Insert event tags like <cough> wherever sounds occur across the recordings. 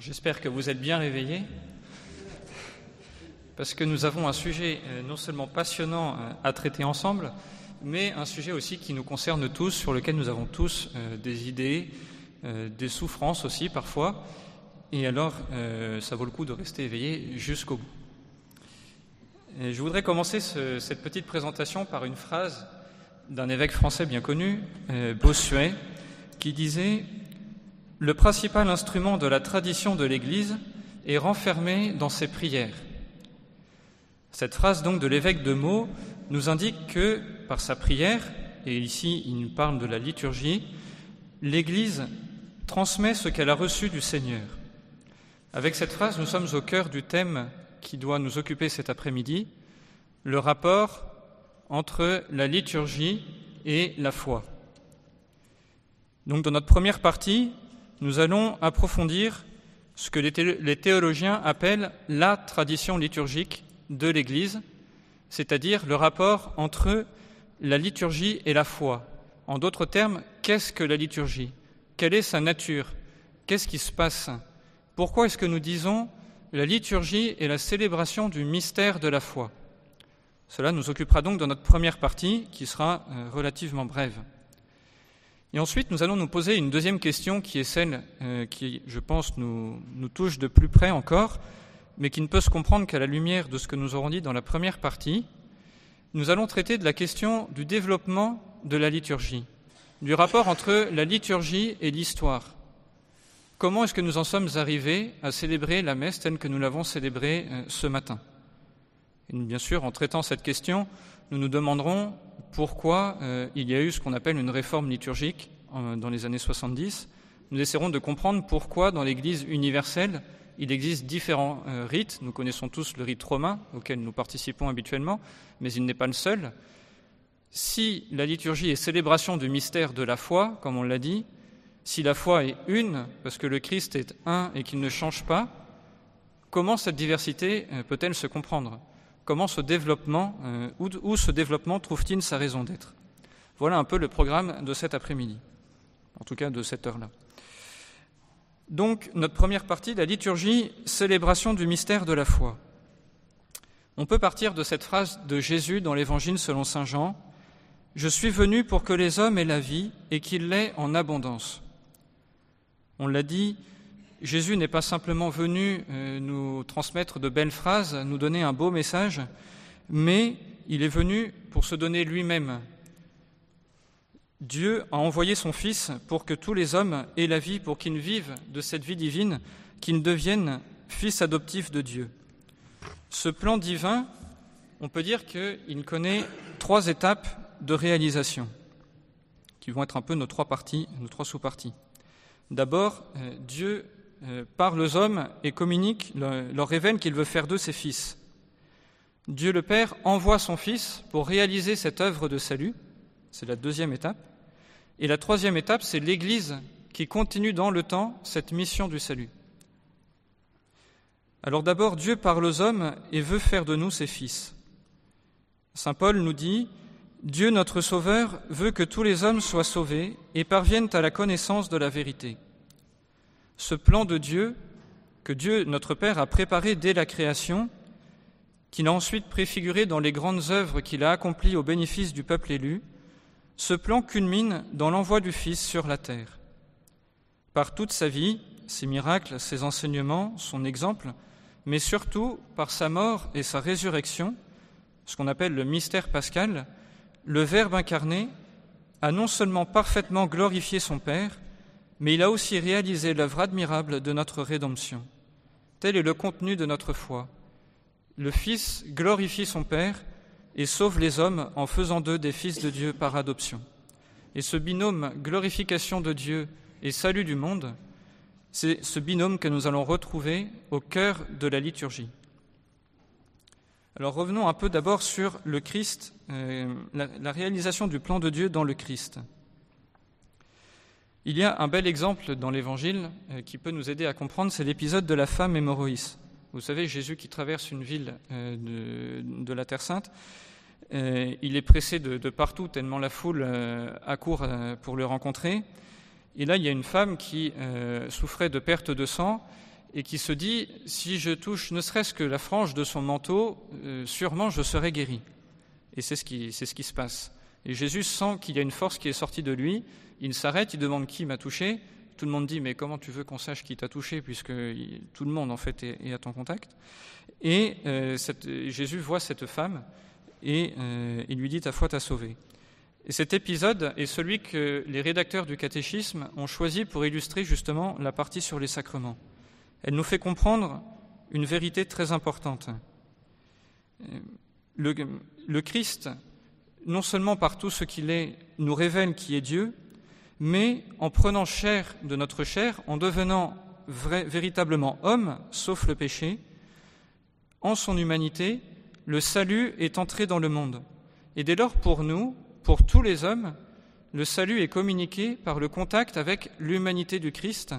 J'espère que vous êtes bien réveillés, parce que nous avons un sujet euh, non seulement passionnant euh, à traiter ensemble, mais un sujet aussi qui nous concerne tous, sur lequel nous avons tous euh, des idées, des souffrances aussi parfois, et alors ça vaut le coup de rester éveillé jusqu'au bout. je voudrais commencer cette petite présentation par une phrase d'un évêque français bien connu, Bossuet, qui disait le principal instrument de la tradition de l'Église est renfermé dans ses prières. Cette phrase donc de l'évêque de Meaux nous indique que par sa prière, et ici il nous parle de la liturgie, l'Église transmet ce qu'elle a reçu du Seigneur. Avec cette phrase, nous sommes au cœur du thème qui doit nous occuper cet après-midi, le rapport entre la liturgie et la foi. Donc dans notre première partie, nous allons approfondir ce que les théologiens appellent la tradition liturgique de l'Église, c'est-à-dire le rapport entre la liturgie et la foi. En d'autres termes, qu'est-ce que la liturgie? Quelle est sa nature? Qu'est-ce qui se passe? Pourquoi est-ce que nous disons la liturgie est la célébration du mystère de la foi? Cela nous occupera donc dans notre première partie qui sera euh, relativement brève. Et ensuite, nous allons nous poser une deuxième question qui est celle euh, qui, je pense, nous, touche de plus près encore, mais qui ne peut se comprendre qu'à la lumière de ce que nous aurons dit dans la première partie. Nous allons traiter de la question du développement de la liturgie, du rapport entre la liturgie et l'histoire. Comment est-ce que nous en sommes arrivés à célébrer la messe telle que nous l'avons célébrée euh, ce matin? Bien sûr, en traitant cette question, nous nous demanderons pourquoi euh, il y a eu ce qu'on appelle une réforme liturgique euh, dans les années 70. Nous essaierons de comprendre pourquoi dans l'Église universelle, il existe différents euh, rites. Nous connaissons tous le rite romain auquel nous participons habituellement, mais il n'est pas le seul. Si la liturgie est célébration du mystère de la foi, comme on l'a dit, si la foi est une, parce que le Christ est un et qu'il ne change pas, comment cette diversité peut-elle se comprendre? Comment ce développement, euh, où, ce développement trouve-t-il sa raison d'être Voilà un peu le programme de cet après-midi, en tout cas de cette heure-là. Donc, notre première partie, la liturgie, célébration du mystère de la foi. On peut partir de cette phrase de Jésus dans l'Évangile selon Saint Jean Je suis venu pour que les hommes aient la vie et qu'ils l'aient en abondance. On l'a dit, Jésus n'est pas simplement venu euh, nous transmettre de belles phrases, nous donner un beau message, mais il est venu pour se donner lui-même. Dieu a envoyé son Fils pour que tous les hommes aient la vie, pour qu'ils vivent de cette vie divine, qu'ils deviennent fils adoptifs de Dieu. Ce plan divin, on peut dire qu'il connaît trois étapes de réalisation, qui vont être un peu nos trois parties, nos trois sous-parties. D'abord, euh, Dieu parle aux hommes et communique, leur révèle qu'il veut faire d'eux ses fils. Dieu le Père envoie son Fils pour réaliser cette œuvre de salut. C'est la deuxième étape. Et la troisième étape, c'est l'Église qui continue dans le temps cette mission du salut. Alors d'abord, Dieu parle aux hommes et veut faire de nous ses fils. Saint Paul nous dit, Dieu notre Sauveur veut que tous les hommes soient sauvés et parviennent à la connaissance de la vérité ce plan de Dieu que Dieu, notre Père, a préparé dès la création, qu'il a ensuite préfiguré dans les grandes œuvres qu'il a accomplies au bénéfice du peuple élu, ce plan culmine dans l'envoi du Fils sur la terre. Par toute sa vie, ses miracles, ses enseignements, son exemple, mais surtout par sa mort et sa résurrection, ce qu'on appelle le mystère pascal, le Verbe incarné a non seulement parfaitement glorifié son Père, mais il a aussi réalisé l'œuvre admirable de notre rédemption. Tel est le contenu de notre foi. Le Fils glorifie son Père et sauve les hommes en faisant d'eux des fils de Dieu par adoption. Et ce binôme glorification de Dieu et salut du monde, c'est ce binôme que nous allons retrouver au cœur de la liturgie. Alors revenons un peu d'abord sur le Christ, euh, la réalisation du plan de Dieu dans le Christ. Il y a un bel exemple dans l'Évangile euh, qui peut nous aider à comprendre, c'est l'épisode de la femme hémorroïs. Vous savez, Jésus qui traverse une ville euh, de, la Terre Sainte, euh, il est pressé de, partout, tellement la foule accourt pour le rencontrer. Et là, il y a une femme qui souffrait de perte de sang et qui se dit, si je touche ne serait-ce que la frange de son manteau, sûrement je serai guéri. Et c'est ce, c'est ce qui se passe. Et Jésus sent qu'il y a une force qui est sortie de lui, il s'arrête, il demande qui m'a touché, tout le monde dit mais comment tu veux qu'on sache qui t'a touché puisque tout le monde en fait est, à ton contact Et euh, Jésus voit cette femme et euh, il lui dit ta foi t'a sauvé. Et cet épisode est celui que les rédacteurs du catéchisme ont choisi pour illustrer justement la partie sur les sacrements. Elle nous fait comprendre une vérité très importante. Le, le Christ, non seulement par tout ce qu'il est, nous révèle qui est Dieu, mais en prenant chair de notre chair, en devenant véritablement homme, sauf le péché, en son humanité, le salut est entré dans le monde. Et dès lors, pour nous, pour tous les hommes, le salut est communiqué par le contact avec l'humanité du Christ,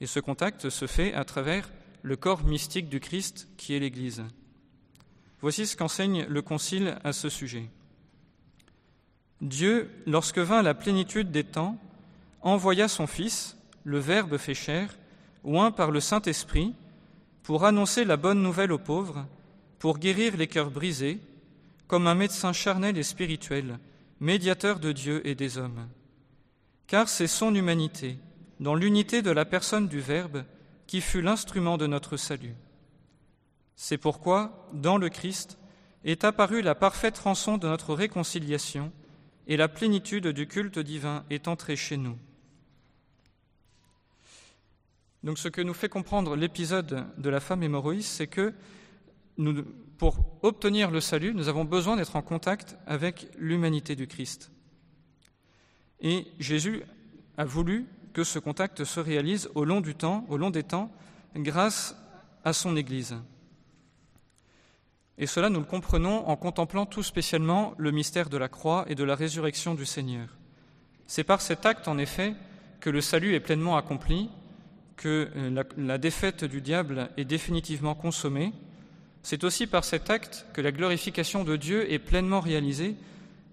et ce contact se fait à travers le corps mystique du Christ qui est l'Église. Voici ce qu'enseigne le Concile à ce sujet. Dieu, lorsque vint la plénitude des temps, envoya son Fils, le Verbe fait chair, oint par le Saint-Esprit, pour annoncer la bonne nouvelle aux pauvres, pour guérir les cœurs brisés, comme un médecin charnel et spirituel, médiateur de Dieu et des hommes. Car c'est son humanité, dans l'unité de la personne du Verbe, qui fut l'instrument de notre salut. C'est pourquoi, dans le Christ, est apparue la parfaite rançon de notre réconciliation, et la plénitude du culte divin est entrée chez nous. Donc ce que nous fait comprendre l'épisode de la femme hémorroïs, c'est que pour obtenir le salut, nous avons besoin d'être en contact avec l'humanité du Christ. Et Jésus a voulu que ce contact se réalise au long du temps, au long des temps, grâce à son Église. Et cela, nous le comprenons en contemplant tout spécialement le mystère de la croix et de la résurrection du Seigneur. C'est par cet acte, en effet, que le salut est pleinement accompli, que euh, la, la défaite du diable est définitivement consommée, c'est aussi par cet acte que la glorification de Dieu est pleinement réalisée,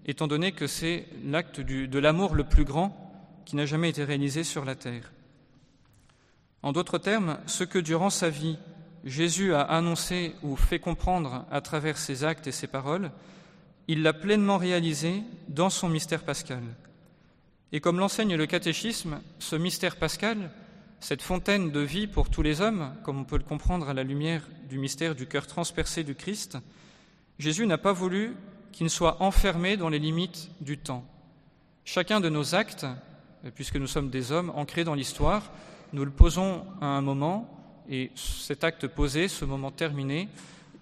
étant donné que c'est l'acte de l'amour le plus grand qui n'a jamais été réalisé sur la terre. En d'autres termes, ce que durant sa vie Jésus a annoncé ou fait comprendre à travers ses actes et ses paroles, il l'a pleinement réalisé dans son mystère pascal. Et comme l'enseigne le catéchisme, ce mystère pascal cette fontaine de vie pour tous les hommes, comme on peut le comprendre à la lumière du mystère du cœur transpercé du Christ, Jésus n'a pas voulu qu'il soit enfermé dans les limites du temps. Chacun de nos actes, puisque nous sommes des hommes ancrés dans l'histoire, nous le posons à un moment, et cet acte posé, ce moment terminé,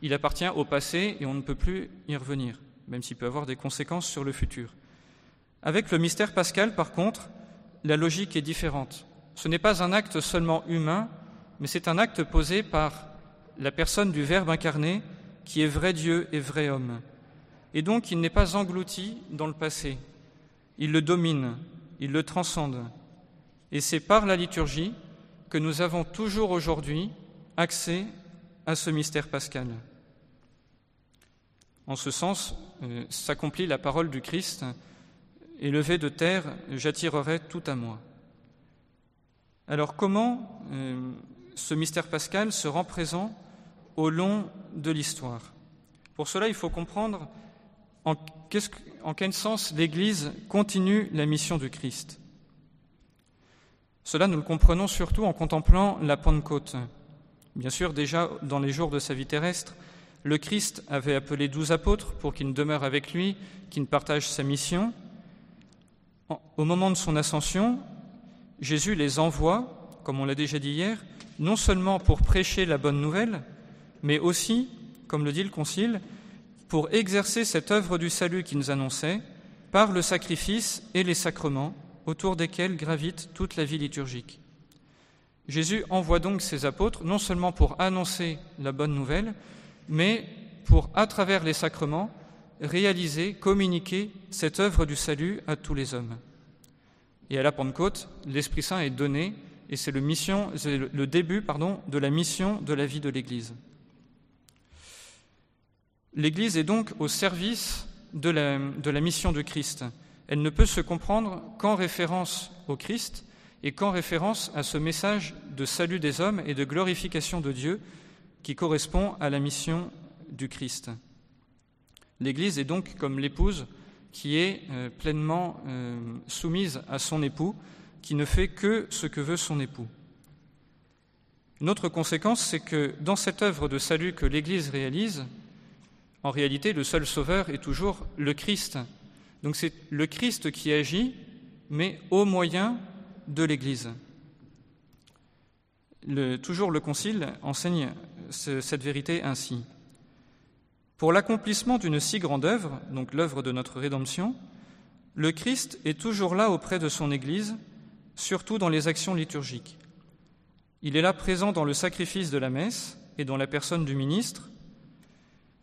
il appartient au passé et on ne peut plus y revenir, même s'il peut avoir des conséquences sur le futur. Avec le mystère pascal, par contre, la logique est différente ce n'est pas un acte seulement humain, mais c'est un acte posé par la personne du Verbe incarné qui est vrai Dieu et vrai homme. Et donc il n'est pas englouti dans le passé, il le domine, il le transcende. Et c'est par la liturgie que nous avons toujours aujourd'hui accès à ce mystère pascal. En ce sens, euh, s'accomplit la parole du Christ, élevé de terre, j'attirerai tout à moi. Alors comment euh, ce mystère pascal se rend présent au long de l'histoire? Pour cela, il faut comprendre en, en quel sens l'Église continue la mission du Christ. Cela, nous le comprenons surtout en contemplant la Pentecôte. Bien sûr, déjà dans les jours de sa vie terrestre, le Christ avait appelé douze apôtres pour qu'ils demeurent avec lui, qu'ils partagent sa mission. Au moment de son ascension, Jésus les envoie, comme on l'a déjà dit hier, non seulement pour prêcher la bonne nouvelle, mais aussi, comme le dit le Concile, pour exercer cette œuvre du salut qu'il nous annonçait par le sacrifice et les sacrements autour desquels gravite toute la vie liturgique. Jésus envoie donc ses apôtres non seulement pour annoncer la bonne nouvelle, mais pour, à travers les sacrements, réaliser, communiquer cette œuvre du salut à tous les hommes. Et à la Pentecôte, l'Esprit Saint est donné et c'est le, début de la mission de la vie de l'Église. L'Église est donc au service de la, de la mission de Christ. Elle ne peut se comprendre qu'en référence au Christ et qu'en référence à ce message de salut des hommes et de glorification de Dieu qui correspond à la mission du Christ. L'Église est donc comme l'épouse qui est euh, pleinement euh, soumise à son époux, qui ne fait que ce que veut son époux. Une autre conséquence, c'est que dans cette œuvre de salut que l'Église réalise, en réalité, le seul sauveur est toujours le Christ. Donc c'est le Christ qui agit, mais au moyen de l'Église. toujours le Concile enseigne cette vérité ainsi. Pour l'accomplissement d'une si grande œuvre, donc l'œuvre de notre rédemption, le Christ est toujours là auprès de son Église, surtout dans les actions liturgiques. Il est là présent dans le sacrifice de la messe et dans la personne du ministre,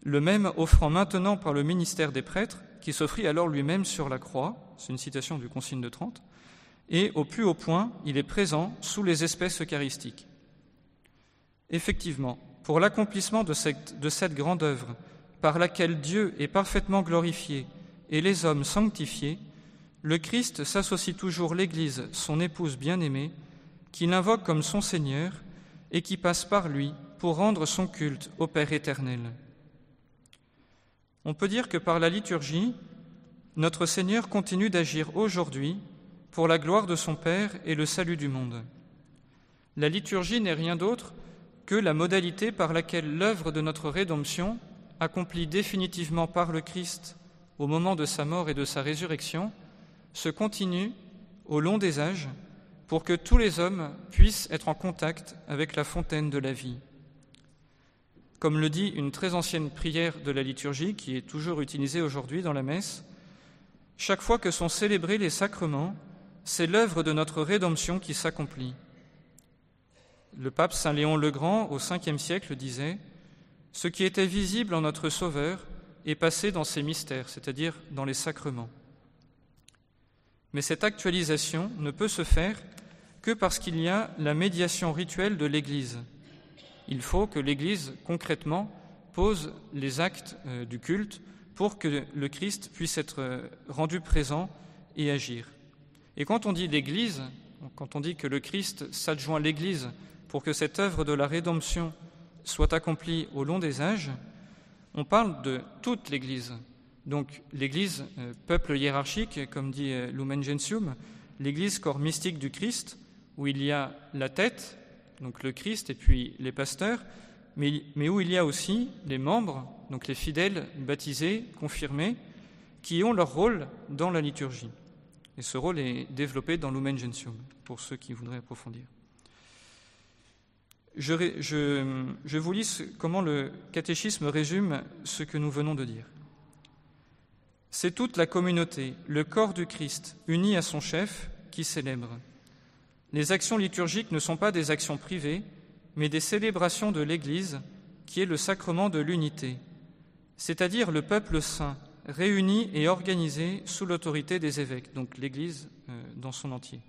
le même offrant maintenant par le ministère des prêtres, qui s'offrit alors lui-même sur la croix, c'est une citation du Concile de Trente, et au plus haut point, il est présent sous les espèces eucharistiques. Effectivement, pour l'accomplissement de cette, de cette grande œuvre, par laquelle Dieu est parfaitement glorifié et les hommes sanctifiés, le Christ s'associe toujours l'Église, son épouse bien-aimée, qui l'invoque comme son Seigneur et qui passe par lui pour rendre son culte au Père éternel. On peut dire que par la liturgie, notre Seigneur continue d'agir aujourd'hui pour la gloire de son Père et le salut du monde. La liturgie n'est rien d'autre que la modalité par laquelle l'œuvre de notre rédemption accompli définitivement par le Christ au moment de sa mort et de sa résurrection, se continue au long des âges pour que tous les hommes puissent être en contact avec la fontaine de la vie. Comme le dit une très ancienne prière de la liturgie qui est toujours utilisée aujourd'hui dans la messe, chaque fois que sont célébrés les sacrements, c'est l'œuvre de notre rédemption qui s'accomplit. Le pape Saint Léon le Grand, au Ve siècle, disait ce qui était visible en notre Sauveur est passé dans ses mystères, c'est-à-dire dans les sacrements. Mais cette actualisation ne peut se faire que parce qu'il y a la médiation rituelle de l'Église. Il faut que l'Église, concrètement, pose les actes euh, du culte pour que le Christ puisse être euh, rendu présent et agir. Et quand on dit l'Église, quand on dit que le Christ s'adjoint l'Église pour que cette œuvre de la rédemption soit accompli au long des âges, on parle de toute l'Église. Donc l'Église, euh, peuple hiérarchique, comme dit Lumen Gentium, l'Église, corps mystique du Christ, où il y a la tête, donc le Christ, et puis les pasteurs, mais, où il y a aussi les membres, donc les fidèles baptisés, confirmés, qui ont leur rôle dans la liturgie. Et ce rôle est développé dans Lumen Gentium, pour ceux qui voudraient approfondir. Je, vous lis comment le catéchisme résume ce que nous venons de dire. C'est toute la communauté, le corps du Christ, uni à son chef, qui célèbre. Les actions liturgiques ne sont pas des actions privées, mais des célébrations de l'Église, qui est le sacrement de l'unité, c'est-à-dire le peuple saint, réuni et organisé sous l'autorité des évêques, donc l'Église euh, dans son entier.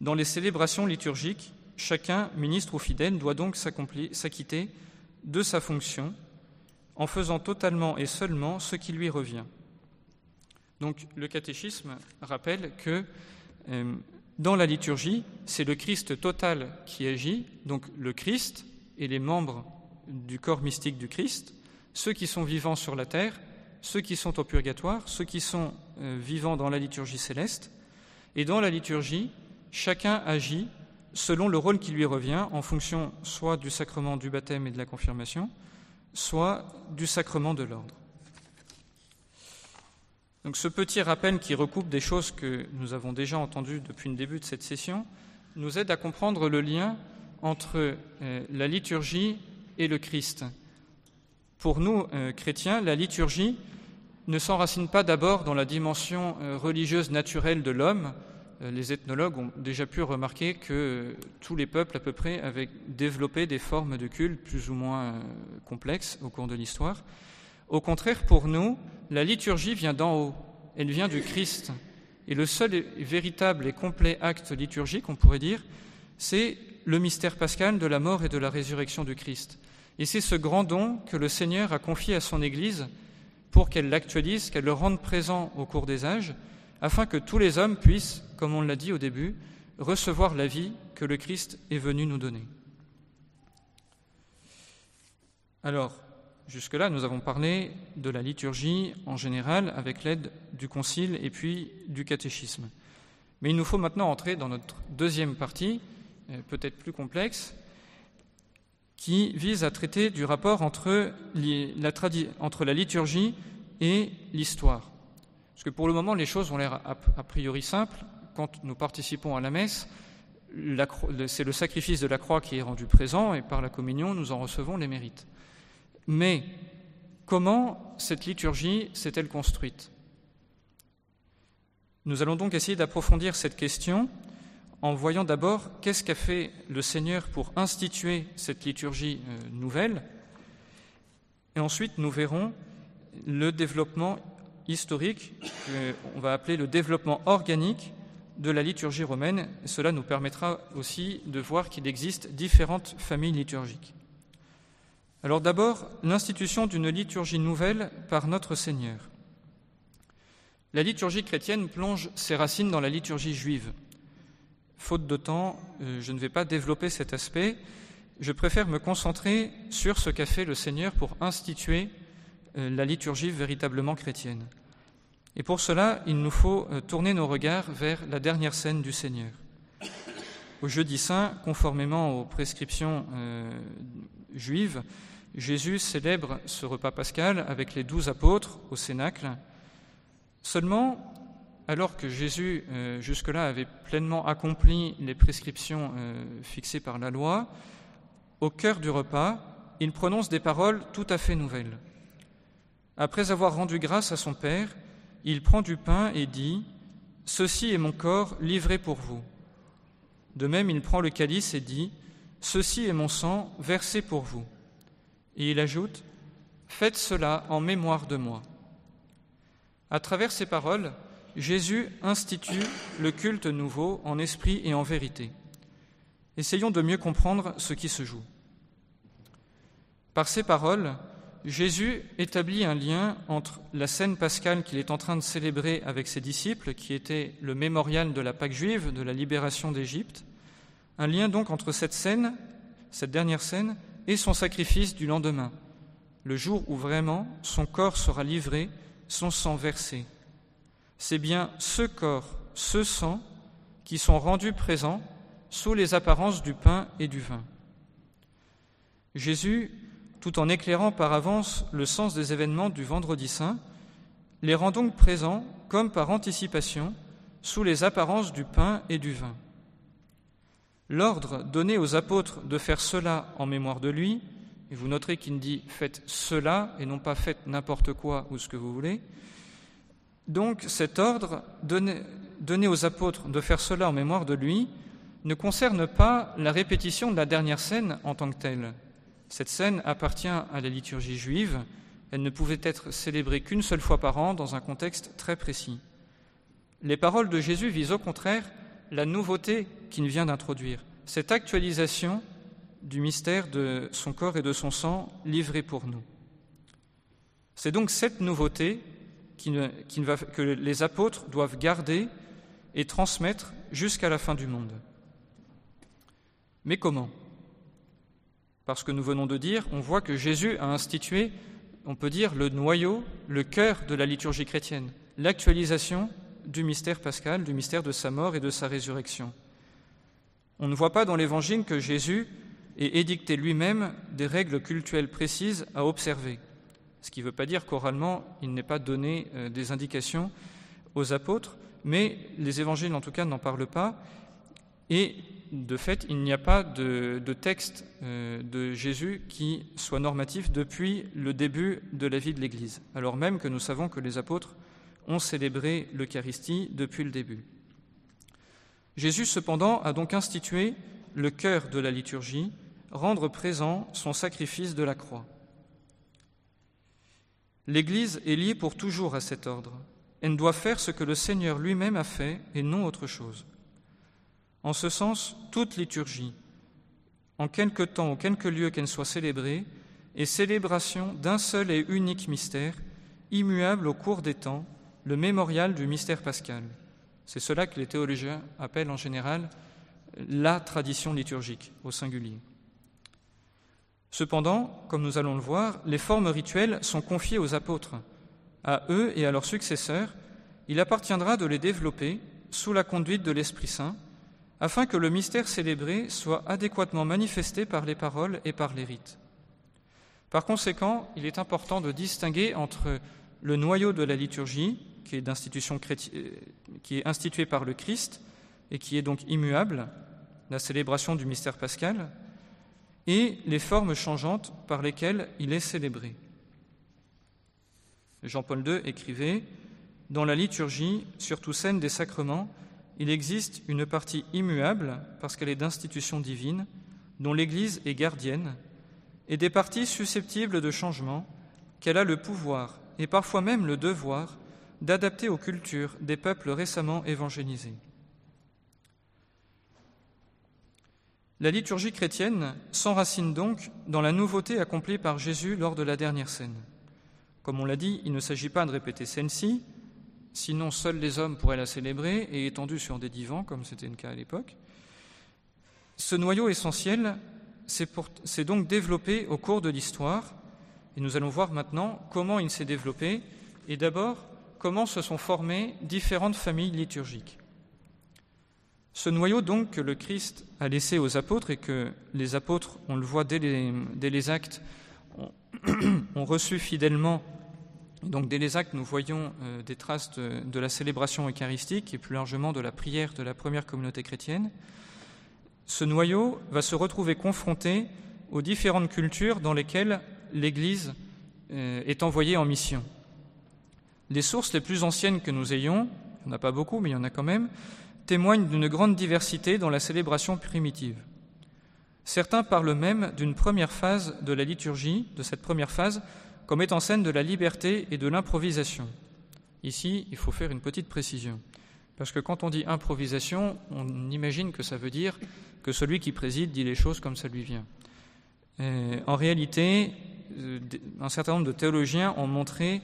Dans les célébrations liturgiques, chacun, ministre ou fidèle, doit donc s'acquitter de sa fonction en faisant totalement et seulement ce qui lui revient. Donc le catéchisme rappelle que euh, dans la liturgie, c'est le Christ total qui agit, donc le Christ et les membres du corps mystique du Christ, ceux qui sont vivants sur la terre, ceux qui sont au purgatoire, ceux qui sont euh, vivants dans la liturgie céleste. Et dans la liturgie, chacun agit selon le rôle qui lui revient en fonction soit du sacrement du baptême et de la confirmation, soit du sacrement de l'ordre. Donc ce petit rappel qui recoupe des choses que nous avons déjà entendues depuis le début de cette session nous aide à comprendre le lien entre euh, la liturgie et le Christ. Pour nous, euh, chrétiens, la liturgie ne s'enracine pas d'abord dans la dimension euh, religieuse naturelle de l'homme, les ethnologues ont déjà pu remarquer que tous les peuples à peu près avaient développé des formes de culte plus ou moins complexes au cours de l'histoire. Au contraire, pour nous, la liturgie vient d'en haut, elle vient du Christ. Et le seul véritable et complet acte liturgique, on pourrait dire, c'est le mystère pascal de la mort et de la résurrection du Christ. Et c'est ce grand don que le Seigneur a confié à son Église pour qu'elle l'actualise, qu'elle le rende présent au cours des âges, afin que tous les hommes puissent, comme on l'a dit au début, recevoir la vie que le Christ est venu nous donner. Alors, jusque-là, nous avons parlé de la liturgie en général avec l'aide du Concile et puis du catéchisme. Mais il nous faut maintenant entrer dans notre deuxième partie, euh, peut-être plus complexe, qui vise à traiter du rapport entre, la, entre la liturgie et l'histoire. Parce que pour le moment, les choses ont l'air a, priori simples. Quand nous participons à la messe, c'est le sacrifice de la croix qui est rendu présent et par la communion, nous en recevons les mérites. Mais comment cette liturgie s'est-elle construite? Nous allons donc essayer d'approfondir cette question en voyant d'abord qu'est-ce qu'a fait le Seigneur pour instituer cette liturgie euh, nouvelle, et ensuite nous verrons le développement historique, qu'on va appeler le développement organique de la liturgie romaine. cela nous permettra aussi de voir qu'il existe différentes familles liturgiques. Alors d'abord, l'institution d'une liturgie nouvelle par notre Seigneur. La liturgie chrétienne plonge ses racines dans la liturgie juive. Faute de temps, euh, je ne vais pas développer cet aspect. Je préfère me concentrer sur ce qu'a fait le Seigneur pour instituer euh, la liturgie véritablement chrétienne. Et pour cela, il nous faut euh, tourner nos regards vers la dernière scène du Seigneur. Au jeudi saint, conformément aux prescriptions juives, Jésus célèbre ce repas pascal avec les douze apôtres au Cénacle. Seulement, alors que Jésus, euh, jusque-là, avait pleinement accompli les prescriptions euh, fixées par la loi, au cœur du repas, il prononce des paroles tout à fait nouvelles. Après avoir rendu grâce à son Père, il prend du pain et dit Ceci est mon corps livré pour vous. De même, il prend le calice et dit Ceci est mon sang versé pour vous. Et il ajoute Faites cela en mémoire de moi. À travers ces paroles, Jésus institue le culte nouveau en esprit et en vérité. Essayons de mieux comprendre ce qui se joue. Par ces paroles, Jésus établit un lien entre la scène pascale qu'il est en train de célébrer avec ses disciples, qui était le mémorial de la Pâque juive, de la libération d'Égypte, un lien donc entre cette scène, cette dernière scène, et son sacrifice du lendemain, le jour où vraiment son corps sera livré, son sang versé c'est bien ce corps, ce sang, qui sont rendus présents sous les apparences du pain et du vin. Jésus, tout en éclairant par avance le sens des événements du vendredi saint, les rend donc présents, comme par anticipation, sous les apparences du pain et du vin. L'ordre donné aux apôtres de faire cela en mémoire de lui, et vous noterez qu'il dit faites cela et non pas faites n'importe quoi ou ce que vous voulez, donc cet ordre donné, aux apôtres de faire cela en mémoire de lui ne concerne pas la répétition de la dernière scène en tant que telle. Cette scène appartient à la liturgie juive, elle ne pouvait être célébrée qu'une seule fois par an dans un contexte très précis. Les paroles de Jésus visent au contraire la nouveauté qu'il vient d'introduire, cette actualisation du mystère de son corps et de son sang livré pour nous. C'est donc cette nouveauté que les apôtres doivent garder et transmettre jusqu'à la fin du monde. Mais comment? Parce que nous venons de dire, on voit que Jésus a institué, on peut dire, le noyau, le cœur de la liturgie chrétienne, l'actualisation du mystère pascal, du mystère de sa mort et de sa résurrection. On ne voit pas dans l'Évangile que Jésus ait édicté lui-même des règles cultuelles précises à observer ce qui ne veut pas dire qu'oralement il n'est pas donné euh, des indications aux apôtres, mais les évangiles en tout cas n'en parlent pas, et de fait il n'y a pas de, texte euh, de Jésus qui soit normatif depuis le début de la vie de l'Église, alors même que nous savons que les apôtres ont célébré l'Eucharistie depuis le début. Jésus cependant a donc institué le cœur de la liturgie, rendre présent son sacrifice de la croix. L'Église est liée pour toujours à cet ordre. Elle doit faire ce que le Seigneur lui-même a fait et non autre chose. En ce sens, toute liturgie, en quelque temps ou quelque lieu qu'elle soit célébrée, est célébration d'un seul et unique mystère, immuable au cours des temps, le mémorial du mystère pascal. C'est cela que les théologiens appellent en général la tradition liturgique au singulier. Cependant, comme nous allons le voir, les formes rituelles sont confiées aux apôtres. À eux et à leurs successeurs, il appartiendra de les développer sous la conduite de l'Esprit Saint, afin que le mystère célébré soit adéquatement manifesté par les paroles et par les rites. Par conséquent, il est important de distinguer entre le noyau de la liturgie, qui est, euh, qui est institué par le Christ et qui est donc immuable, la célébration du mystère pascal, et les formes changeantes par lesquelles il est célébré. Jean-Paul II écrivait Dans la liturgie, surtout scène des sacrements, il existe une partie immuable, parce qu'elle est d'institution divine, dont l'Église est gardienne, et des parties susceptibles de changement, qu'elle a le pouvoir et parfois même le devoir d'adapter aux cultures des peuples récemment évangélisés. La liturgie chrétienne s'enracine donc dans la nouveauté accomplie par Jésus lors de la dernière scène. Comme on l'a dit, il ne s'agit pas de répéter celle-ci, sinon seuls les hommes pourraient la célébrer et étendue sur des divans, comme c'était le cas à l'époque. Ce noyau essentiel s'est donc développé au cours de l'histoire, et nous allons voir maintenant comment il s'est développé, et d'abord comment se sont formées différentes familles liturgiques. Ce noyau donc que le Christ a laissé aux apôtres et que les apôtres, on le voit dès les, actes, <coughs> ont, reçu fidèlement. Donc dès les actes, nous voyons euh, des traces de, la célébration eucharistique et plus largement de la prière de la première communauté chrétienne. Ce noyau va se retrouver confronté aux différentes cultures dans lesquelles l'Église euh, est envoyée en mission. Les sources les plus anciennes que nous ayons, il n'y en a pas beaucoup, mais il y en a quand même, témoignent d'une grande diversité dans la célébration primitive. Certains parlent même d'une première phase de la liturgie, de cette première phase, comme étant scène de la liberté et de l'improvisation. Ici, il faut faire une petite précision, parce que quand on dit improvisation, on imagine que ça veut dire que celui qui préside dit les choses comme ça lui vient. Euh, en réalité, euh, un certain nombre de théologiens ont montré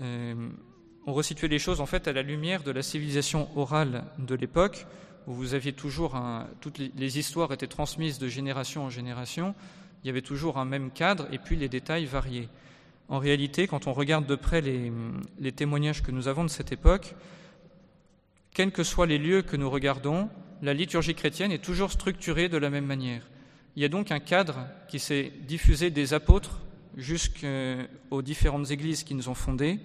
on resituait les choses en fait à la lumière de la civilisation orale de l'époque, où vous aviez toujours toutes les, histoires étaient transmises de génération en génération, il y avait toujours un même cadre et puis les détails variaient. En réalité, quand on regarde de près les, les témoignages que nous avons de cette époque, quels que soient les lieux que nous regardons, la liturgie chrétienne est toujours structurée de la même manière. Il y a donc un cadre qui s'est diffusé des apôtres jusqu'aux différentes églises qui nous ont fondées,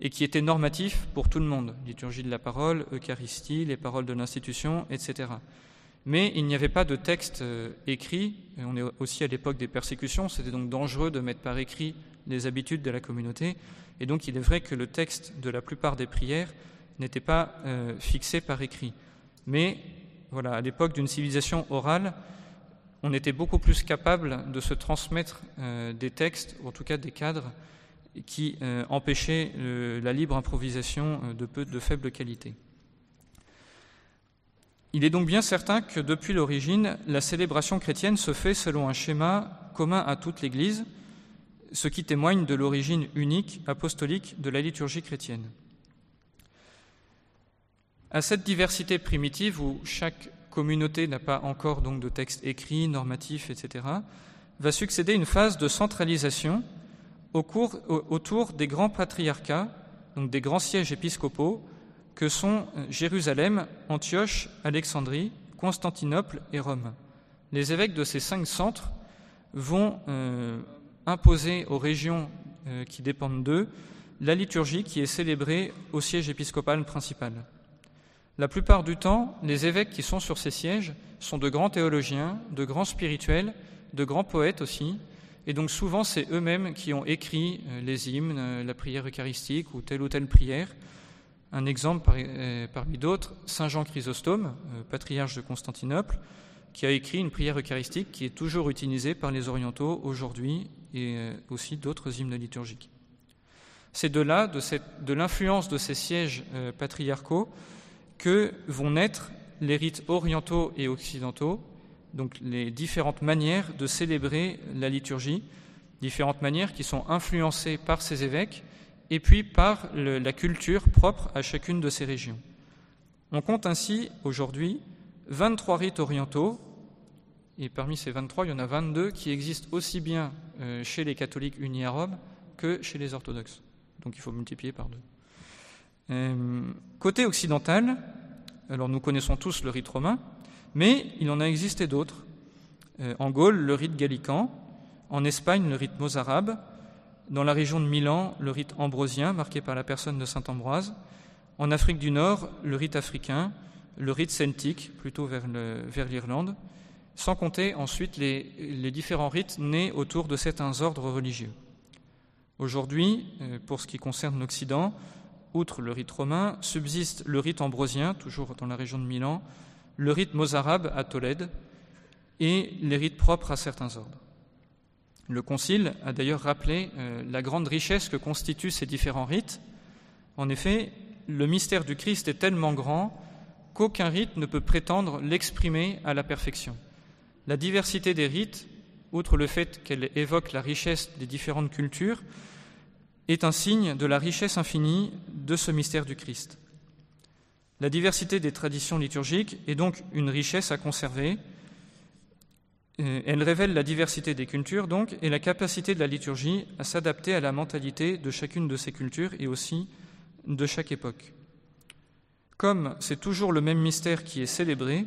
et qui était normatif pour tout le monde, liturgie de la parole, Eucharistie, les paroles de l'institution, etc. Mais il n'y avait pas de texte euh, écrit, on est aussi à l'époque des persécutions, c'était donc dangereux de mettre par écrit les habitudes de la communauté, et donc il est vrai que le texte de la plupart des prières n'était pas euh, fixé par écrit. Mais voilà, à l'époque d'une civilisation orale, on était beaucoup plus capable de se transmettre euh, des textes, ou en tout cas des cadres, qui euh, empêchait euh, la libre improvisation de, peu, de faible qualité. Il est donc bien certain que depuis l'origine, la célébration chrétienne se fait selon un schéma commun à toute l'Église, ce qui témoigne de l'origine unique apostolique de la liturgie chrétienne. À cette diversité primitive où chaque communauté n'a pas encore donc de texte écrit, normatif, etc., va succéder une phase de centralisation autour des grands patriarcats, donc des grands sièges épiscopaux, que sont euh, Jérusalem, Antioche, Alexandrie, Constantinople et Rome. Les évêques de ces cinq centres vont euh, imposer aux régions euh, qui dépendent d'eux la liturgie qui est célébrée au siège épiscopal principal. La plupart du temps, les évêques qui sont sur ces sièges sont de grands théologiens, de grands spirituels, de grands poètes aussi, et donc souvent, c'est eux-mêmes qui ont écrit euh, les hymnes, euh, la prière eucharistique ou telle ou telle prière. Un exemple euh, parmi d'autres, Saint Jean Chrysostome, patriarche de Constantinople, qui a écrit une prière eucharistique qui est toujours utilisée par les orientaux aujourd'hui et aussi d'autres hymnes liturgiques. C'est de là, de, l'influence de ces sièges patriarcaux, que vont naître les rites orientaux et occidentaux, donc les différentes manières de célébrer la liturgie, différentes manières qui sont influencées par ces évêques et puis par la culture propre à chacune de ces régions. On compte ainsi aujourd'hui 23 rites orientaux, et parmi ces 23, il y en a 22 qui existent aussi bien euh, chez les catholiques unis à Rome que chez les orthodoxes. Donc il faut multiplier par deux. Euh, côté occidental, alors nous connaissons tous le rite romain, mais il en a existé d'autres. Euh, en Gaule, le rite gallican, en Espagne, le rite mozarabe, dans la région de Milan, le rite ambrosien, marqué par la personne de saint Ambroise, en Afrique du Nord, le rite africain, le rite celtique, plutôt vers l'Irlande, sans compter ensuite les, différents rites nés autour de certains ordres religieux. Aujourd'hui, euh, pour ce qui concerne l'Occident, outre le rite romain, subsiste le rite ambrosien, toujours dans la région de Milan, le rite mozarabe à Tolède et les rites propres à certains ordres. Le Concile a d'ailleurs rappelé euh, la grande richesse que constituent ces différents rites. En effet, le mystère du Christ est tellement grand qu'aucun rite ne peut prétendre l'exprimer à la perfection. La diversité des rites, outre le fait qu'elle évoque la richesse des différentes cultures, est un signe de la richesse infinie de ce mystère du Christ. La diversité des traditions liturgiques est donc une richesse à conserver. Euh, elle révèle la diversité des cultures donc et la capacité de la liturgie à s'adapter à la mentalité de chacune de ces cultures et aussi de chaque époque. Comme c'est toujours le même mystère qui est célébré,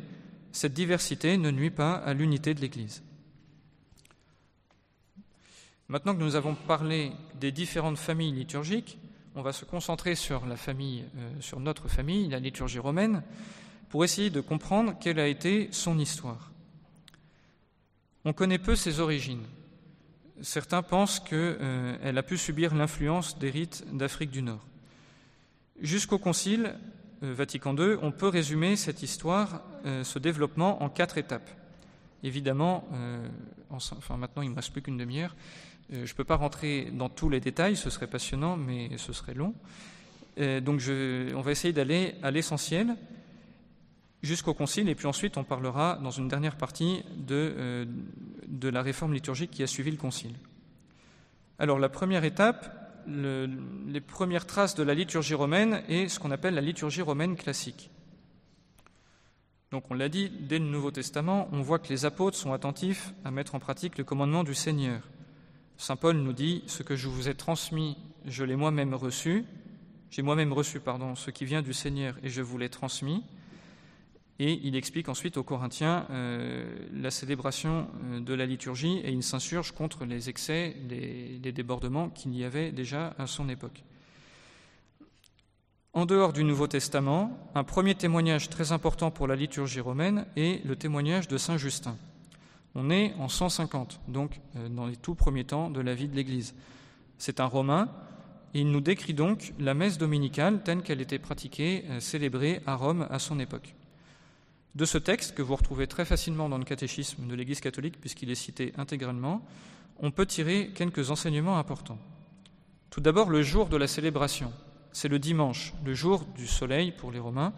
cette diversité ne nuit pas à l'unité de l'Église. Maintenant que nous avons parlé des différentes familles liturgiques, on va se concentrer sur la famille, euh, sur notre famille, la liturgie romaine, pour essayer de comprendre quelle a été son histoire. On connaît peu ses origines. Certains pensent qu'elle euh, a pu subir l'influence des rites d'Afrique du Nord. Jusqu'au Concile euh, Vatican II, on peut résumer cette histoire, ce développement, en quatre étapes. Évidemment, enfin maintenant il ne me reste plus qu'une demi-heure, je ne peux pas rentrer dans tous les détails, ce serait passionnant, mais ce serait long. Euh, donc on va essayer d'aller à l'essentiel jusqu'au Concile, et puis ensuite on parlera dans une dernière partie de, euh, de la réforme liturgique qui a suivi le Concile. Alors la première étape, les premières traces de la liturgie romaine est ce qu'on appelle la liturgie romaine classique. Donc on l'a dit, dès le Nouveau Testament, on voit que les apôtres sont attentifs à mettre en pratique le commandement du Seigneur. Saint Paul nous dit Ce que je vous ai transmis, je l'ai moi-même reçu. J'ai moi-même reçu, pardon, ce qui vient du Seigneur et je vous l'ai transmis. Et il explique ensuite aux Corinthiens euh, la célébration euh, de la liturgie et il s'insurge contre les excès, les, les débordements qu'il y avait déjà à son époque. En dehors du Nouveau Testament, un premier témoignage très important pour la liturgie romaine est le témoignage de Saint Justin. On est en 150, donc euh, dans les tout premiers temps de la vie de l'Église. C'est un Romain, il nous décrit donc la messe dominicale telle qu'elle était pratiquée, euh, célébrée à Rome à son époque. De ce texte, que vous retrouvez très facilement dans le catéchisme de l'Église catholique, puisqu'il est cité intégralement, on peut tirer quelques enseignements importants. Tout d'abord, le jour de la célébration. C'est le dimanche, le jour du soleil pour les Romains,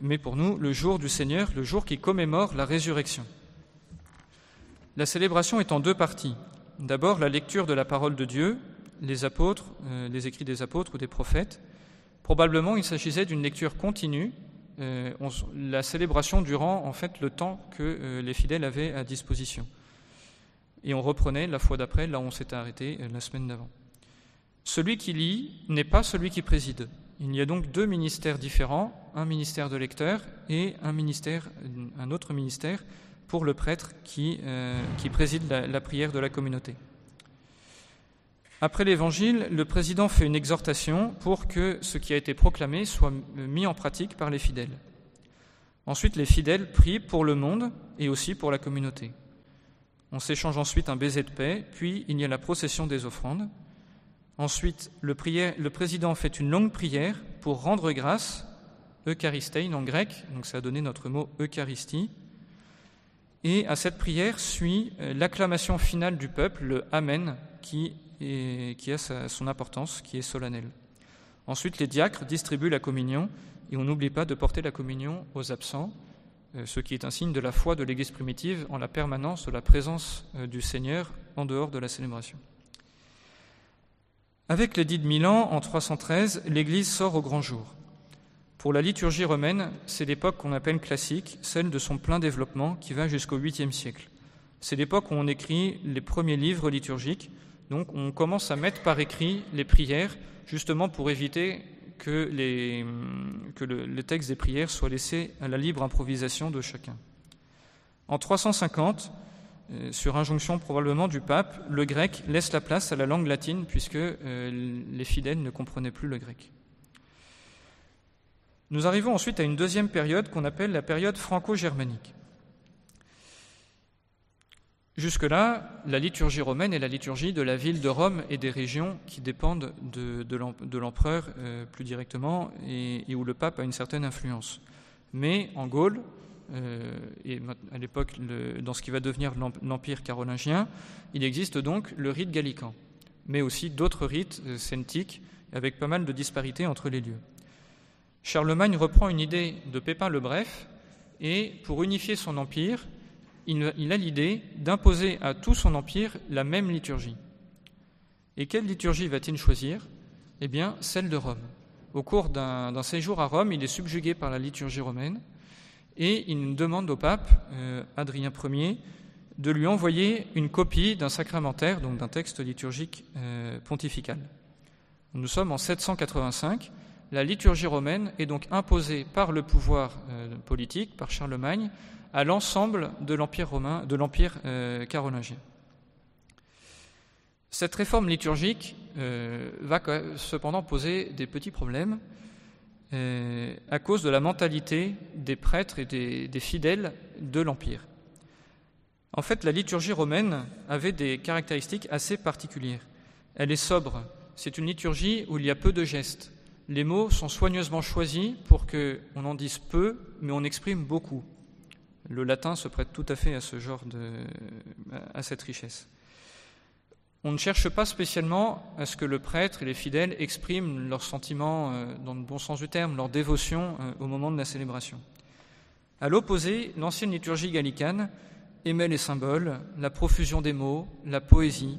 mais pour nous, le jour du Seigneur, le jour qui commémore la résurrection. La célébration est en deux parties. D'abord, la lecture de la parole de Dieu, les apôtres, euh, les écrits des apôtres ou des prophètes. Probablement, il s'agissait d'une lecture continue, euh, la célébration durant en fait le temps que euh, les fidèles avaient à disposition. Et on reprenait la fois d'après, là où on s'était arrêté la semaine d'avant. Celui qui lit n'est pas celui qui préside. Il y a donc deux ministères différents, un ministère de lecteur et un ministère, un autre ministère pour le prêtre qui, euh, qui préside la, prière de la communauté. Après l'Évangile, le président fait une exhortation pour que ce qui a été proclamé soit mis en pratique par les fidèles. Ensuite, les fidèles prient pour le monde et aussi pour la communauté. On s'échange ensuite un baiser de paix, puis il y a la procession des offrandes. Ensuite, le président fait une longue prière pour rendre grâce, Eucharistein en grec, donc ça a donné notre mot Eucharistie, et à cette prière suit euh, l'acclamation finale du peuple, le Amen, qui, a son importance, qui est solennelle. Ensuite, les diacres distribuent la communion, et on n'oublie pas de porter la communion aux absents, euh, ce qui est un signe de la foi de l'Église primitive en la permanence de la présence euh, du Seigneur en dehors de la célébration. Avec l'édit de Milan, en 313, l'Église sort au grand jour. Pour la liturgie romaine, c'est l'époque qu'on appelle classique, celle de son plein développement qui va jusqu'au 8e siècle. C'est l'époque où on écrit les premiers livres liturgiques, donc on commence à mettre par écrit les prières, justement pour éviter que, les, le, le, texte des prières soit laissé à la libre improvisation de chacun. En 350, euh, sur injonction probablement du pape, le grec laisse la place à la langue latine puisque euh, les fidèles ne comprenaient plus le grec. Nous arrivons ensuite à une deuxième période qu'on appelle la période franco-germanique. Jusque-là, la liturgie romaine est la liturgie de la ville de Rome et des régions qui dépendent de, l'empereur euh, plus directement et, où le pape a une certaine influence. Mais en Gaule, euh, et à l'époque dans ce qui va devenir l'empire carolingien, il existe donc le rite gallican, mais aussi d'autres rites euh, celtiques avec pas mal de disparités entre les lieux. Charlemagne reprend une idée de Pépin le Bref et pour unifier son empire, il, a l'idée d'imposer à tout son empire la même liturgie. Et quelle liturgie va-t-il choisir? Eh bien, celle de Rome. Au cours d'un séjour à Rome, il est subjugué par la liturgie romaine et il demande au pape, euh, Adrien Ier, de lui envoyer une copie d'un sacramentaire, donc d'un texte liturgique euh, pontifical. Nous sommes en 785. La liturgie romaine est donc imposée par le pouvoir euh, politique, par Charlemagne, à l'ensemble de l'Empire romain, de l'Empire euh, carolingien. Cette réforme liturgique euh, va cependant poser des petits problèmes à cause de la mentalité des prêtres et des, fidèles de l'Empire. En fait, la liturgie romaine avait des caractéristiques assez particulières. Elle est sobre. C'est une liturgie où il y a peu de gestes. Les mots sont soigneusement choisis pour qu'on en dise peu, mais on exprime beaucoup. Le latin se prête tout à fait à ce genre de, à cette richesse. On ne cherche pas spécialement à ce que le prêtre et les fidèles expriment leurs sentiments, euh, dans le bon sens du terme, leur dévotion euh, au moment de la célébration. À l'opposé, l'ancienne liturgie gallicane aimait les symboles, la profusion des mots, la poésie.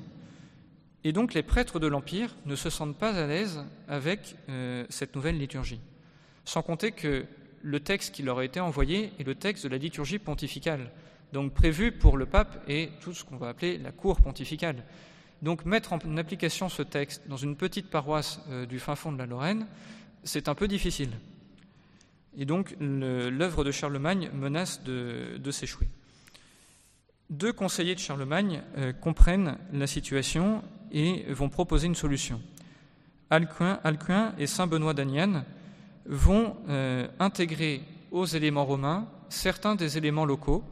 Et donc les prêtres de l'Empire ne se sentent pas à l'aise avec euh, cette nouvelle liturgie. Sans compter que le texte qui leur a été envoyé est le texte de la liturgie pontificale, donc prévu pour le pape et tout ce qu'on va appeler la cour pontificale. Donc mettre en application ce texte dans une petite paroisse euh, du fin fond de la Lorraine, c'est un peu difficile. Et donc l'œuvre de Charlemagne menace de, s'échouer. Deux conseillers de Charlemagne euh, comprennent la situation et vont proposer une solution. Alcuin, Alcuin et Saint Benoît d'Agnan vont euh, intégrer aux éléments romains certains des éléments locaux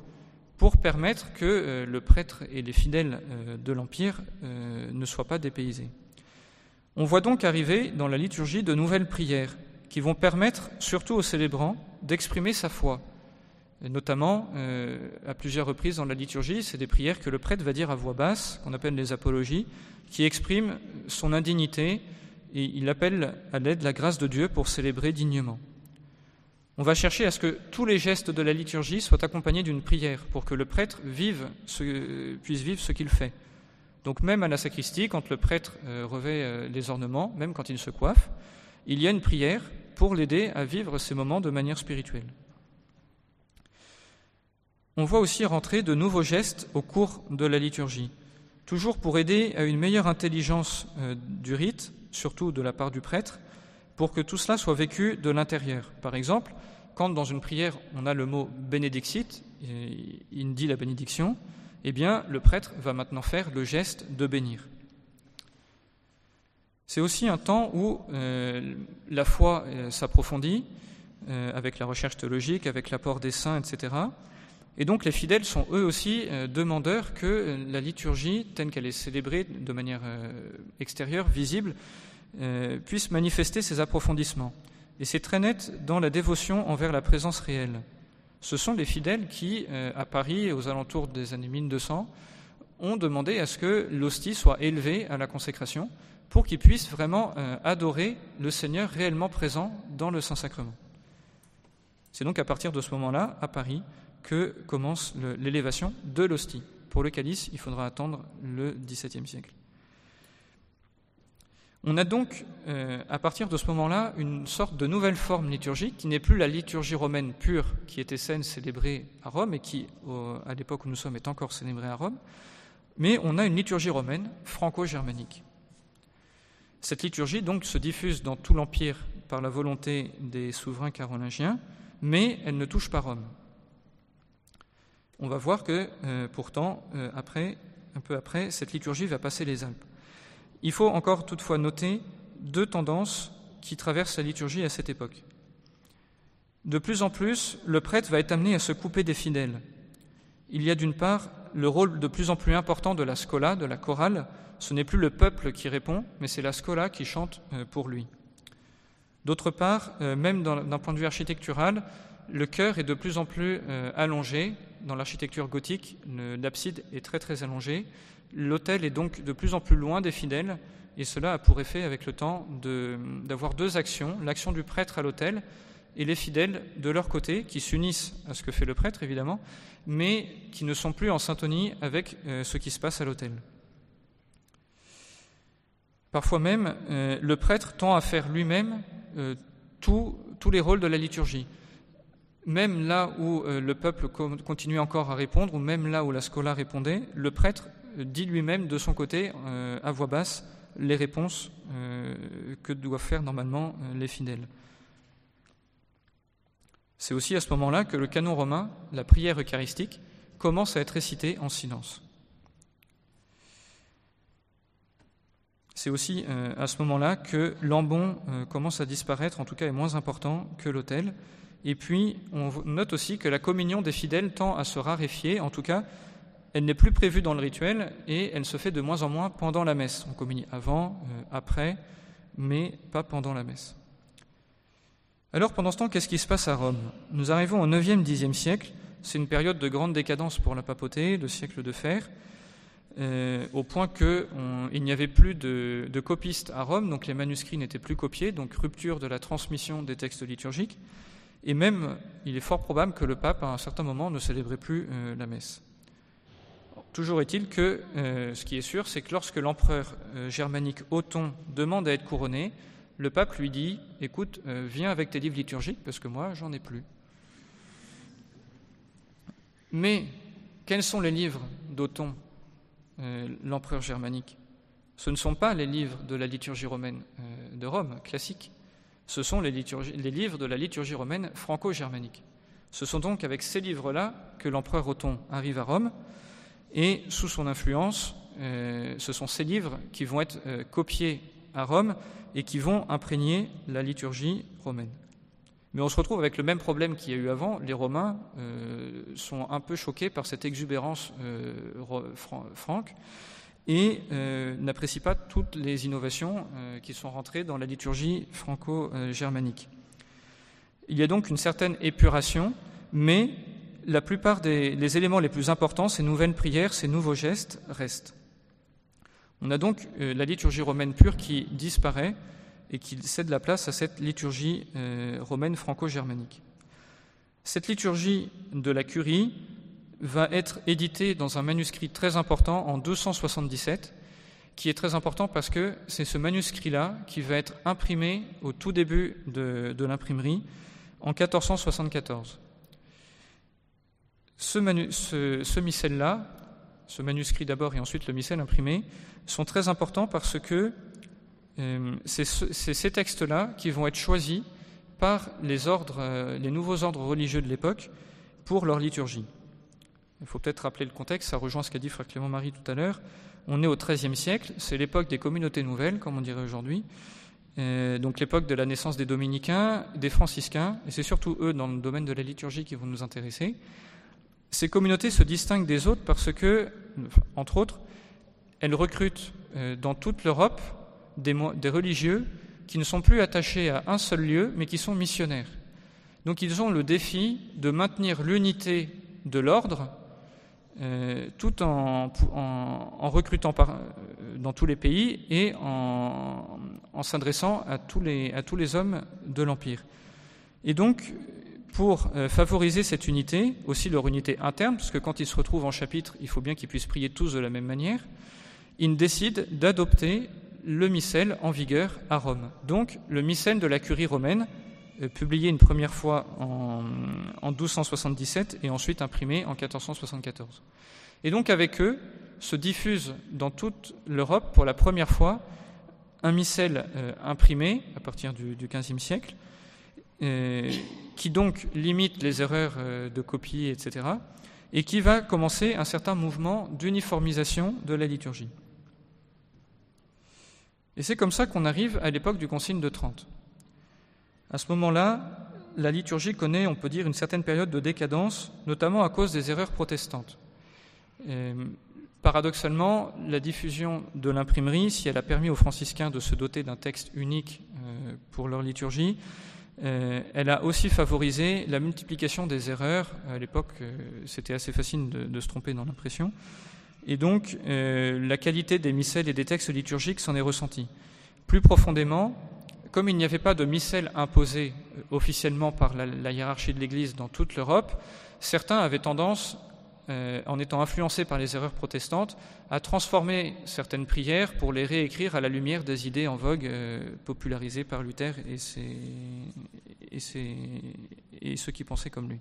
pour permettre que euh, le prêtre et les fidèles euh, de l'Empire ne soient pas dépaysés. On voit donc arriver dans la liturgie de nouvelles prières qui vont permettre surtout aux célébrants d'exprimer sa foi. Notamment, à plusieurs reprises dans la liturgie, c'est des prières que le prêtre va dire à voix basse, qu'on appelle les apologies, qui expriment son indignité, et il appelle à l'aide la grâce de Dieu pour célébrer dignement. On va chercher à ce que tous les gestes de la liturgie soient accompagnés d'une prière pour que le prêtre puisse vivre ce qu'il fait. Donc même à la sacristie, quand le prêtre euh, revêt euh, les ornements, même quand il se coiffe, il y a une prière pour l'aider à vivre ces moments de manière spirituelle. On voit aussi rentrer de nouveaux gestes au cours de la liturgie, toujours pour aider à une meilleure intelligence euh, du rite surtout de la part du prêtre, pour que tout cela soit vécu de l'intérieur. Par exemple, quand dans une prière on a le mot bénédixit, il dit la bénédiction, eh bien le prêtre va maintenant faire le geste de bénir. C'est aussi un temps où euh, la foi euh, s'approfondit avec la recherche théologique, avec l'apport des saints, etc. Et donc les fidèles sont eux aussi demandeurs que la liturgie, telle qu'elle est célébrée de manière extérieure, visible, euh, puisse manifester ses approfondissements. Et c'est très net dans la dévotion envers la présence réelle. Ce sont les fidèles qui, euh, à Paris, aux alentours des années 1200, ont demandé à ce que l'hostie soit élevée à la consécration pour qu'ils puissent vraiment euh, adorer le Seigneur réellement présent dans le Saint-Sacrement. C'est donc à partir de ce moment-là, à Paris, que commence l'élévation de l'hostie. Pour le calice, il faudra attendre le XVIIe siècle. On a donc, euh, à partir de ce moment-là, une sorte de nouvelle forme liturgique qui n'est plus la liturgie romaine pure qui était saine, célébrée à Rome et qui, à l'époque où nous sommes, est encore célébrée à Rome, mais on a une liturgie romaine franco-germanique. Cette liturgie donc se diffuse dans tout l'empire par la volonté des souverains carolingiens, mais elle ne touche pas Rome. On va voir que euh, pourtant, euh, après, un peu après, cette liturgie va passer les Alpes. Il faut encore toutefois noter deux tendances qui traversent la liturgie à cette époque. De plus en plus, le prêtre va être amené à se couper des fidèles. Il y a d'une part le rôle de plus en plus important de la scola, de la chorale. Ce n'est plus le peuple qui répond, mais c'est la scola qui chante euh, pour lui. D'autre part, même d'un point de vue architectural, le chœur est de plus en plus allongé. Dans l'architecture gothique, l'abside est très très allongée. L'autel est donc de plus en plus loin des fidèles, et cela a pour effet, avec le temps, d'avoir deux actions, l'action du prêtre à l'autel et les fidèles de leur côté, qui s'unissent à ce que fait le prêtre, évidemment, mais qui ne sont plus en syntonie avec euh, ce qui se passe à l'autel. Parfois même, euh, le prêtre tend à faire lui-même euh, tous les rôles de la liturgie. Même là où le peuple continue encore à répondre, ou même là où la scola répondait, le prêtre dit lui-même de son côté, euh, à voix basse, les réponses euh, que doivent faire normalement euh, les fidèles. C'est aussi à ce moment-là que le canon romain, la prière eucharistique, commence à être récité en silence. C'est aussi à ce moment-là que l'ambon commence à disparaître, en tout cas est moins important que l'autel. Et puis, on note aussi que la communion des fidèles tend à se raréfier, en tout cas, elle n'est plus prévue dans le rituel et elle se fait de moins en moins pendant la messe. On communie avant, euh, après, mais pas pendant la messe. Alors pendant ce temps, qu'est-ce qui se passe à Rome? Nous arrivons au 9e, 10e siècle. C'est une période de grande décadence pour la papauté, le siècle de fer, euh, au point qu'il n'y avait plus de, de, copistes à Rome, donc les manuscrits n'étaient plus copiés, donc rupture de la transmission des textes liturgiques. Et même, il est fort probable que le pape, à un certain moment, ne célébrait plus euh, la messe. Toujours est-il que euh, ce qui est sûr, c'est que lorsque l'empereur euh, germanique Othon demande à être couronné, le pape lui dit Écoute, viens avec tes livres liturgiques parce que moi, j'en ai plus. Mais quels sont les livres d'Othon, l'empereur germanique? Ce ne sont pas les livres de la liturgie romaine de Rome, classique. Ce sont les, livres de la liturgie romaine franco-germanique. Ce sont donc avec ces livres-là que l'empereur Othon arrive à Rome et sous son influence, euh, ce sont ces livres qui vont être euh, copiés à Rome et qui vont imprégner la liturgie romaine. Mais on se retrouve avec le même problème qu'il y a eu avant. Les Romains euh, sont un peu choqués par cette exubérance franque et n'apprécient pas toutes les innovations qui sont rentrées dans la liturgie franco-germanique. Il y a donc une certaine épuration, mais la plupart des éléments les plus importants, ces nouvelles prières, ces nouveaux gestes, restent. On a donc euh, la liturgie romaine pure qui disparaît et qui cède la place à cette liturgie euh, romaine franco-germanique. Cette liturgie de la curie va être éditée dans un manuscrit très important en 277, qui est très important parce que c'est ce manuscrit-là qui va être imprimé au tout début de, l'imprimerie en 1474. Ce, missel-là, ce manuscrit d'abord et ensuite le missel imprimé, sont très importants parce que euh, c'est ces textes-là qui vont être choisis par les, ordres, euh, les nouveaux ordres religieux de l'époque pour leur liturgie. Il faut peut-être rappeler le contexte, ça rejoint ce qu'a dit Frère Clément Marie tout à l'heure. On est au XIIIe siècle, c'est l'époque des communautés nouvelles, comme on dirait aujourd'hui, euh, donc l'époque de la naissance des dominicains, des franciscains, et c'est surtout eux dans le domaine de la liturgie qui vont nous intéresser. Ces communautés se distinguent des autres parce que, entre autres, elles recrutent euh, dans toute l'Europe des, religieux qui ne sont plus attachés à un seul lieu, mais qui sont missionnaires. Donc ils ont le défi de maintenir l'unité de l'ordre euh, tout en, recrutant euh, dans tous les pays et en, s'adressant à, tous les, hommes de l'Empire. Et donc, pour euh, favoriser cette unité, aussi leur unité interne, parce que quand ils se retrouvent en chapitre, il faut bien qu'ils puissent prier tous de la même manière, ils décident d'adopter le missel en vigueur à Rome. Donc le missel de la curie romaine, publié une première fois en, 1277 et ensuite imprimé en 1474. Et donc avec eux se diffuse dans toute l'Europe pour la première fois un missel euh, imprimé à partir du, XVe siècle, euh, qui donc limite les erreurs de copie, etc., et qui va commencer un certain mouvement d'uniformisation de la liturgie. Et c'est comme ça qu'on arrive à l'époque du Concile de Trente. À ce moment-là, la liturgie connaît, on peut dire, une certaine période de décadence, notamment à cause des erreurs protestantes. paradoxalement, la diffusion de l'imprimerie, si elle a permis aux franciscains de se doter d'un texte unique euh, pour leur liturgie, euh, elle a aussi favorisé la multiplication des erreurs. À l'époque, euh, c'était assez facile de, se tromper dans l'impression. Et donc, la qualité des missels et des textes liturgiques s'en est ressentie. Plus profondément, comme il n'y avait pas de missel imposé euh, officiellement par la, hiérarchie de l'Église dans toute l'Europe, certains avaient tendance, euh, en étant influencés par les erreurs protestantes, à transformer certaines prières pour les réécrire à la lumière des idées en vogue euh, popularisées par Luther et, et ceux qui pensaient comme lui.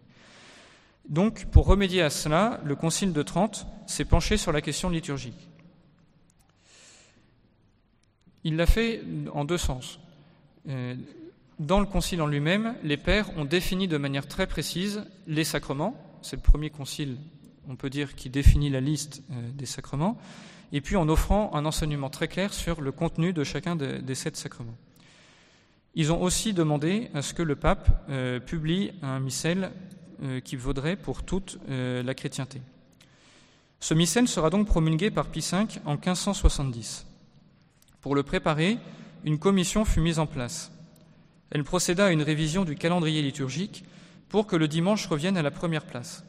Donc, pour remédier à cela, le Concile de Trente s'est penché sur la question liturgique. Il l'a fait en deux sens. Euh, dans le concile en lui-même, les pères ont défini de manière très précise les sacrements. C'est le premier concile, on peut dire, qui définit la liste euh, des sacrements, et puis en offrant un enseignement très clair sur le contenu de chacun des sept sacrements. Ils ont aussi demandé à ce que le pape euh, publie un missel qui vaudrait pour toute la chrétienté. Ce missel sera donc promulgué par Pie V en 1570. Pour le préparer, une commission fut mise en place. Elle procéda à une révision du calendrier liturgique pour que le dimanche revienne à la première place.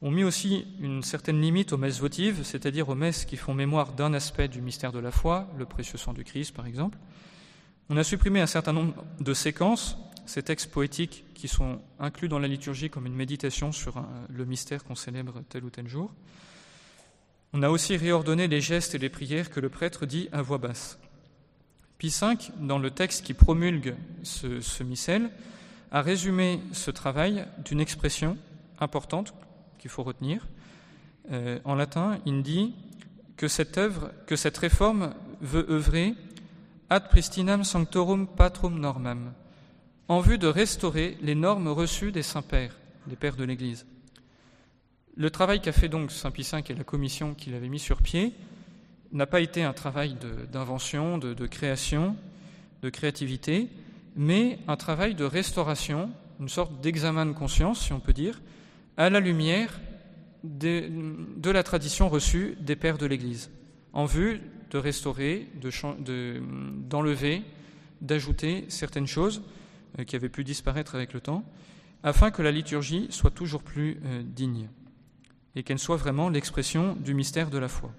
On mit aussi une certaine limite aux messes votives, c'est-à-dire aux messes qui font mémoire d'un aspect du mystère de la foi, le précieux sang du Christ par exemple. On a supprimé un certain nombre de séquences, ces textes poétiques qui sont inclus dans la liturgie comme une méditation sur le mystère qu'on célèbre tel ou tel jour. On a aussi réordonné les gestes et les prières que le prêtre dit à voix basse. Pie V, dans le texte qui promulgue ce, missel, a résumé ce travail d'une expression importante qu'il faut retenir. Euh, en latin, il dit que cette œuvre, que cette réforme veut œuvrer ad pristinam sanctorum patrum normam, en vue de restaurer les normes reçues des saints pères, des pères de l'Église. Le travail qu'a fait donc Saint Pie V et la commission qu'il avait mis sur pied n'a pas été un travail d'invention, de, création, de créativité, mais un travail de restauration, une sorte d'examen de conscience, si on peut dire, à la lumière de, la tradition reçue des pères de l'Église, en vue de restaurer, d'enlever, d'ajouter certaines choses euh, qui avaient pu disparaître avec le temps, afin que la liturgie soit toujours plus euh, digne et qu'elle soit vraiment l'expression du mystère de la foi.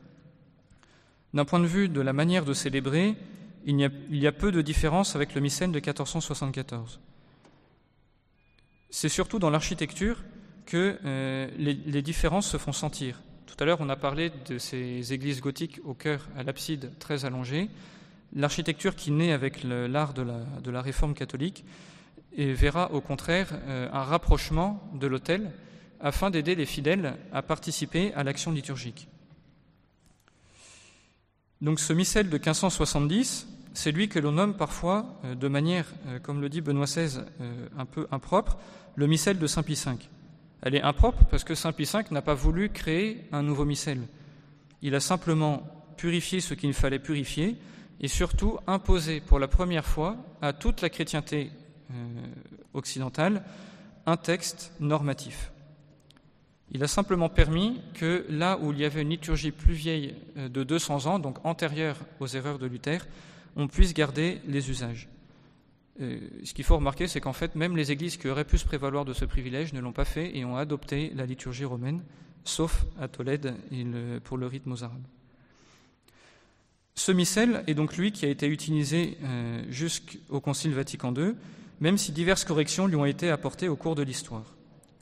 D'un point de vue de la manière de célébrer, il y, a, peu de différence avec le missel de 1474. C'est surtout dans l'architecture que euh, les, différences se font sentir. Tout à l'heure, on a parlé de ces églises gothiques au cœur, à l'abside très allongée. L'architecture qui naît avec l'art de la, réforme catholique et verra au contraire euh, un rapprochement de l'autel afin d'aider les fidèles à participer à l'action liturgique. Donc ce missel de 1570, c'est lui que l'on nomme parfois, euh, de manière, euh, comme le dit Benoît XVI, euh, un peu impropre, le missel de Saint Pie V. Elle est impropre parce que Saint Pie V n'a pas voulu créer un nouveau missel. Il a simplement purifié ce qu'il fallait purifier et surtout imposé pour la première fois à toute la chrétienté occidentale un texte normatif. Il a simplement permis que là où il y avait une liturgie plus vieille euh, de 200 ans, donc antérieure aux erreurs de Luther, on puisse garder les usages. Euh, ce qu'il faut remarquer, c'est qu'en fait, même les églises qui auraient pu se prévaloir de ce privilège ne l'ont pas fait et ont adopté la liturgie romaine, sauf à Tolède pour le rite mozarabe. Ce missel est donc lui qui a été utilisé euh, jusqu'au Concile Vatican II, même si diverses corrections lui ont été apportées au cours de l'histoire.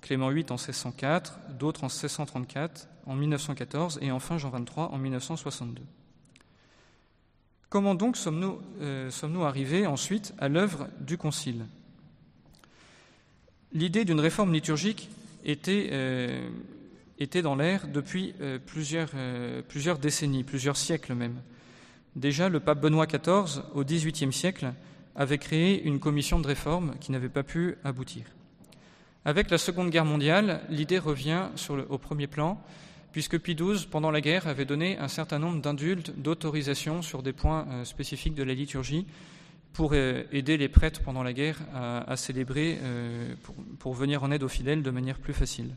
Clément VIII en 1604, d'autres en 1634, en 1914 et enfin Jean XXIII en 1962. Comment donc sommes-nous euh, arrivés ensuite à l'œuvre du Concile? L'idée d'une réforme liturgique était, euh, dans l'air depuis euh, plusieurs, plusieurs décennies, plusieurs siècles même. Déjà, le pape Benoît XIV, au XVIIIe siècle, avait créé une commission de réforme qui n'avait pas pu aboutir. Avec la Seconde Guerre mondiale, l'idée revient au premier plan puisque Pie XII, pendant la guerre, avait donné un certain nombre d'indultes, d'autorisations sur des points euh, spécifiques de la liturgie pour euh, aider les prêtres pendant la guerre à, célébrer, euh, pour, venir en aide aux fidèles de manière plus facile.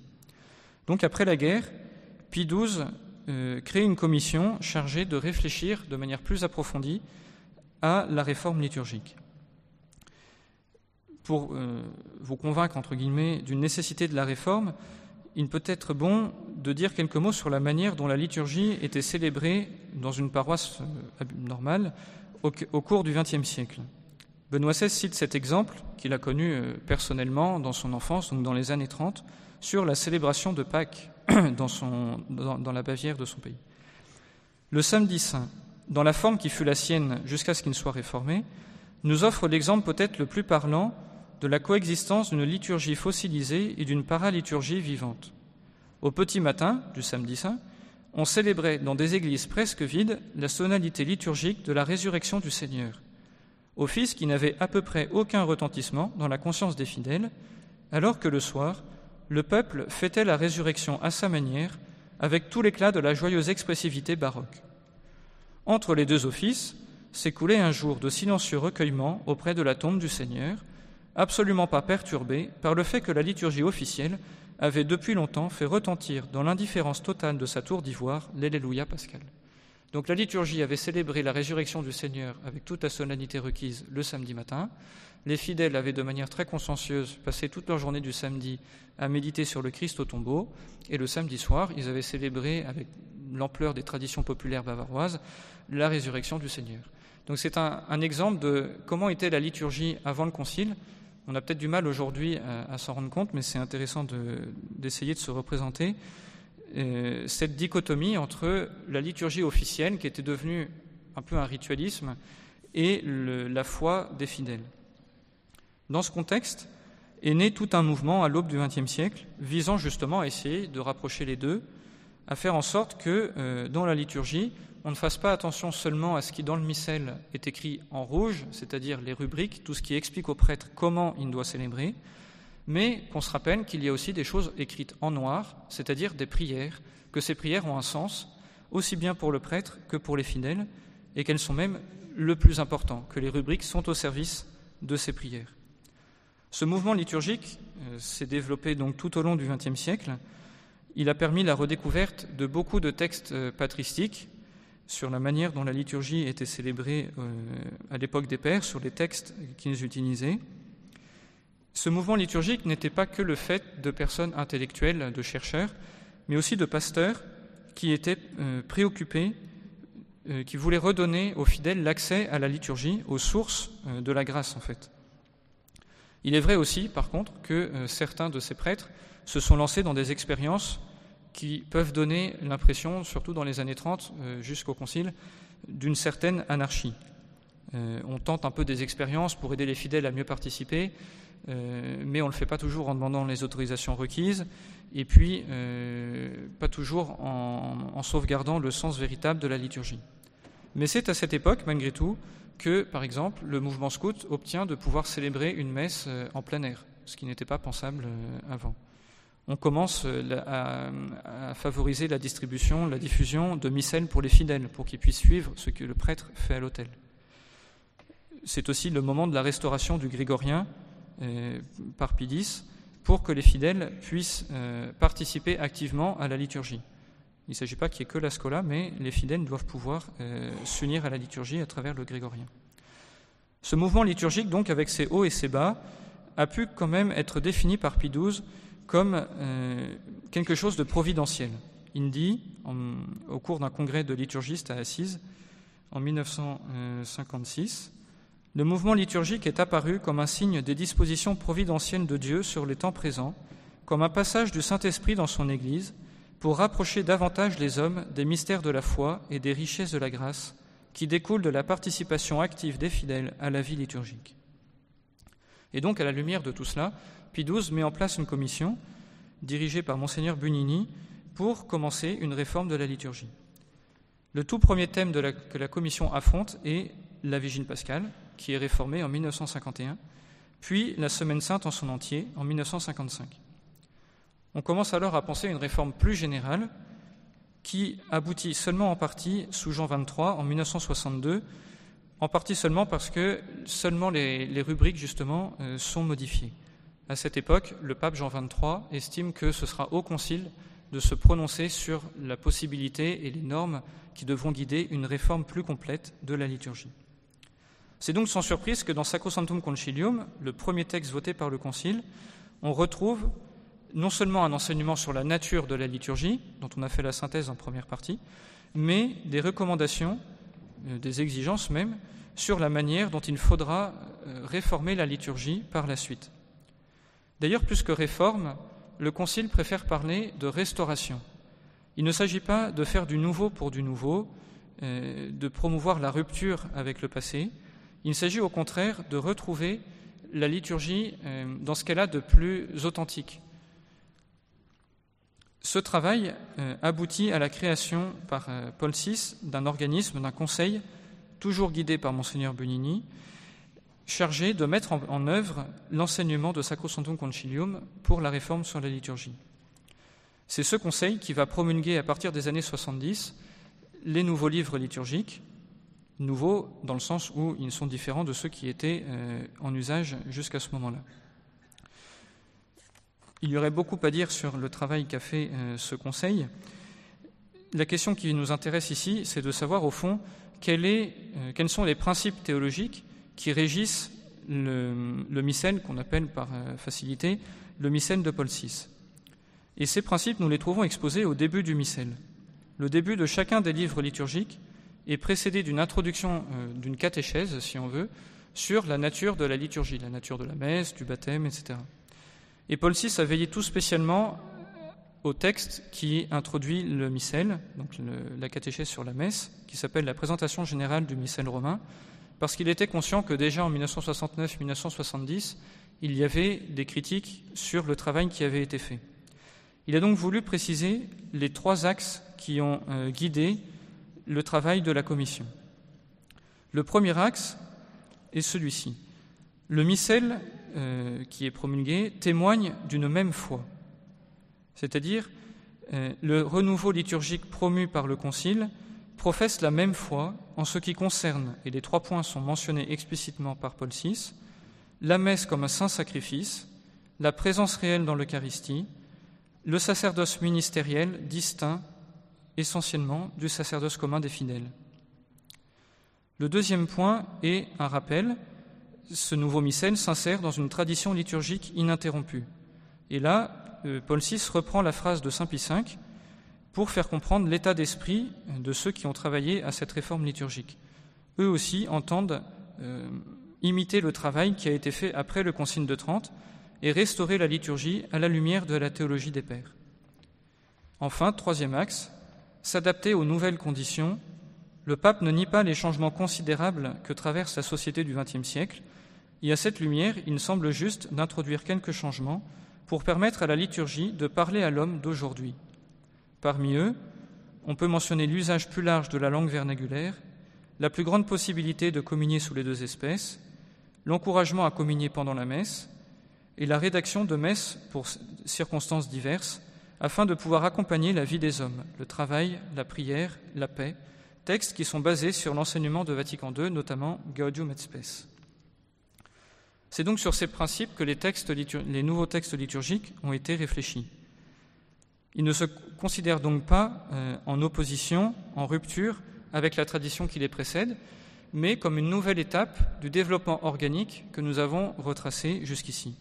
Donc après la guerre, Pie XII crée une commission chargée de réfléchir de manière plus approfondie à la réforme liturgique. Pour vous convaincre, entre guillemets, d'une nécessité de la réforme, il peut être bon de dire quelques mots sur la manière dont la liturgie était célébrée dans une paroisse euh, normale au, cours du XXe siècle. Benoît XVI cite cet exemple qu'il a connu euh, personnellement dans son enfance, donc dans les années 30, sur la célébration de Pâques <clears throat> dans, dans la Bavière de son pays. Le samedi saint, dans la forme qui fut la sienne jusqu'à ce qu'il ne soit réformé, nous offre l'exemple peut-être le plus parlant de la coexistence d'une liturgie fossilisée et d'une paraliturgie vivante. Au petit matin du samedi saint, on célébrait dans des églises presque vides la sonalité liturgique de la résurrection du Seigneur, office qui n'avait à peu près aucun retentissement dans la conscience des fidèles, alors que le soir, le peuple fêtait la résurrection à sa manière, avec tout l'éclat de la joyeuse expressivité baroque. Entre les deux offices s'écoulait un jour de silencieux recueillement auprès de la tombe du Seigneur, absolument pas perturbé par le fait que la liturgie officielle avait depuis longtemps fait retentir dans l'indifférence totale de sa tour d'ivoire l'Alléluia pascal. Donc la liturgie avait célébré la résurrection du Seigneur avec toute la solennité requise le samedi matin. Les fidèles avaient de manière très consciencieuse passé toute leur journée du samedi à méditer sur le Christ au tombeau. Et le samedi soir, ils avaient célébré avec l'ampleur des traditions populaires bavaroises la résurrection du Seigneur. Donc c'est un, un exemple de comment était la liturgie avant le Concile on a peut-être du mal aujourd'hui à, s'en rendre compte, mais c'est intéressant d'essayer de, se représenter euh, cette dichotomie entre la liturgie officielle, qui était devenue un peu un ritualisme, et la foi des fidèles. Dans ce contexte est né tout un mouvement à l'aube du XXe siècle visant justement à essayer de rapprocher les deux, à faire en sorte que euh, dans la liturgie, on ne fasse pas attention seulement à ce qui dans le missel est écrit en rouge, c'est-à-dire les rubriques, tout ce qui explique au prêtre comment il doit célébrer, mais qu'on se rappelle qu'il y a aussi des choses écrites en noir, c'est-à-dire des prières, que ces prières ont un sens, aussi bien pour le prêtre que pour les fidèles, et qu'elles sont même le plus important, que les rubriques sont au service de ces prières. Ce mouvement liturgique euh, s'est développé donc tout au long du XXe siècle. Il a permis la redécouverte de beaucoup de textes euh, patristiques, sur la manière dont la liturgie était célébrée euh, à l'époque des pères, sur les textes qu'ils utilisaient. Ce mouvement liturgique n'était pas que le fait de personnes intellectuelles, de chercheurs, mais aussi de pasteurs qui étaient euh, préoccupés, euh, qui voulaient redonner aux fidèles l'accès à la liturgie, aux sources de la grâce en fait. Il est vrai aussi, par contre, que certains de ces prêtres se sont lancés dans des expériences qui peuvent donner l'impression, surtout dans les années 30 euh, jusqu'au Concile, d'une certaine anarchie. Euh, on tente un peu des expériences pour aider les fidèles à mieux participer, euh, mais on ne le fait pas toujours en demandant les autorisations requises, et puis pas toujours en, sauvegardant le sens véritable de la liturgie. Mais c'est à cette époque, malgré tout, que, par exemple, le mouvement scout obtient de pouvoir célébrer une messe en plein air, ce qui n'était pas pensable avant on commence euh, à, favoriser la distribution, la diffusion de missels pour les fidèles, pour qu'ils puissent suivre ce que le prêtre fait à l'autel. C'est aussi le moment de la restauration du grégorien euh, par Pidis pour que les fidèles puissent euh, participer activement à la liturgie. Il ne s'agit pas qu'il n'y ait que la scola, mais les fidèles doivent pouvoir s'unir à la liturgie à travers le grégorien. Ce mouvement liturgique, donc, avec ses hauts et ses bas, a pu quand même être défini par Pie XII comme euh, quelque chose de providentiel. Il dit, au cours d'un congrès de liturgistes à Assise, en 1956, le mouvement liturgique est apparu comme un signe des dispositions providentielles de Dieu sur les temps présents, comme un passage du Saint-Esprit dans son Église, pour rapprocher davantage les hommes des mystères de la foi et des richesses de la grâce, qui découle de la participation active des fidèles à la vie liturgique. Et donc, à la lumière de tout cela, Pie XII met en place une commission dirigée par Monseigneur Bunini pour commencer une réforme de la liturgie. Le tout premier thème que la commission affronte est la Vigile pascale, qui est réformée en 1951, puis la Semaine sainte en son entier en 1955. On commence alors à penser à une réforme plus générale qui aboutit seulement en partie sous Jean XXIII en 1962, en partie seulement parce que seulement les, rubriques justement euh, sont modifiées. À cette époque, le pape Jean XXIII estime que ce sera au Concile de se prononcer sur la possibilité et les normes qui devront guider une réforme plus complète de la liturgie. C'est donc sans surprise que dans Sacrosanctum Concilium, le premier texte voté par le Concile, on retrouve non seulement un enseignement sur la nature de la liturgie, dont on a fait la synthèse en première partie, mais des recommandations, euh, des exigences même, sur la manière dont il faudra euh, réformer la liturgie par la suite. D'ailleurs, plus que réforme, le Concile préfère parler de restauration. Il ne s'agit pas de faire du nouveau pour du nouveau, euh, de promouvoir la rupture avec le passé. Il s'agit au contraire de retrouver la liturgie dans ce qu'elle a de plus authentique, ce travail euh, aboutit à la création par euh, Paul VI d'un organisme, d'un conseil, toujours guidé par Monseigneur Bunini, chargé de mettre en, œuvre l'enseignement de Sacrosanctum Concilium pour la réforme sur la liturgie. C'est ce conseil qui va promulguer à partir des années 70 les nouveaux livres liturgiques, nouveaux dans le sens où ils sont différents de ceux qui étaient euh, en usage jusqu'à ce moment-là. Il y aurait beaucoup à dire sur le travail qu'a fait euh, ce Conseil. La question qui nous intéresse ici, c'est de savoir au fond euh, quels sont les principes théologiques qui régissent le, le missel qu'on appelle par euh, facilité le missel de Paul VI. Et ces principes, nous les trouvons exposés au début du missel. Le début de chacun des livres liturgiques est précédé d'une introduction, d'une catéchèse, si on veut, sur la nature de la liturgie, la nature de la messe, du baptême, etc. Et Paul VI a veillé tout spécialement au texte qui introduit le missel, donc la catéchèse sur la messe, qui s'appelle la présentation générale du missel romain, parce qu'il était conscient que déjà en 1969-1970, il y avait des critiques sur le travail qui avait été fait. Il a donc voulu préciser les trois axes qui ont euh, guidé le travail de la commission. Le premier axe est celui-ci. Le missel euh, qui est promulgué témoigne d'une même foi. C'est-à-dire, euh, le renouveau liturgique promu par le Concile professe la même foi en ce qui concerne, et les trois points sont mentionnés explicitement par Paul VI, la messe comme un saint sacrifice, la présence réelle dans l'Eucharistie, le sacerdoce ministériel distinct essentiellement du sacerdoce commun des fidèles. Le deuxième point est un rappel ce nouveau missel s'insère dans une tradition liturgique ininterrompue. Et là, euh, Paul VI reprend la phrase de Saint Pie V pour faire comprendre l'état d'esprit de ceux qui ont travaillé à cette réforme liturgique. Eux aussi entendent euh, imiter le travail qui a été fait après le Concile de Trente et restaurer la liturgie à la lumière de la théologie des Pères. Enfin, troisième axe, s'adapter aux nouvelles conditions. Le pape ne nie pas les changements considérables que traverse la société du XXe siècle, et à cette lumière, il semble juste d'introduire quelques changements pour permettre à la liturgie de parler à l'homme d'aujourd'hui. Parmi eux, on peut mentionner l'usage plus large de la langue vernaculaire, la plus grande possibilité de communier sous les deux espèces, l'encouragement à communier pendant la messe et la rédaction de messes pour circonstances diverses afin de pouvoir accompagner la vie des hommes, le travail, la prière, la paix, textes qui sont basés sur l'enseignement de Vatican II, notamment Gaudium et Spes. C'est donc sur ces principes que les, les, nouveaux textes liturgiques ont été réfléchis. Ils ne se considèrent donc pas euh, en opposition, en rupture avec la tradition qui les précède, mais comme une nouvelle étape du développement organique que nous avons retracé jusqu'ici.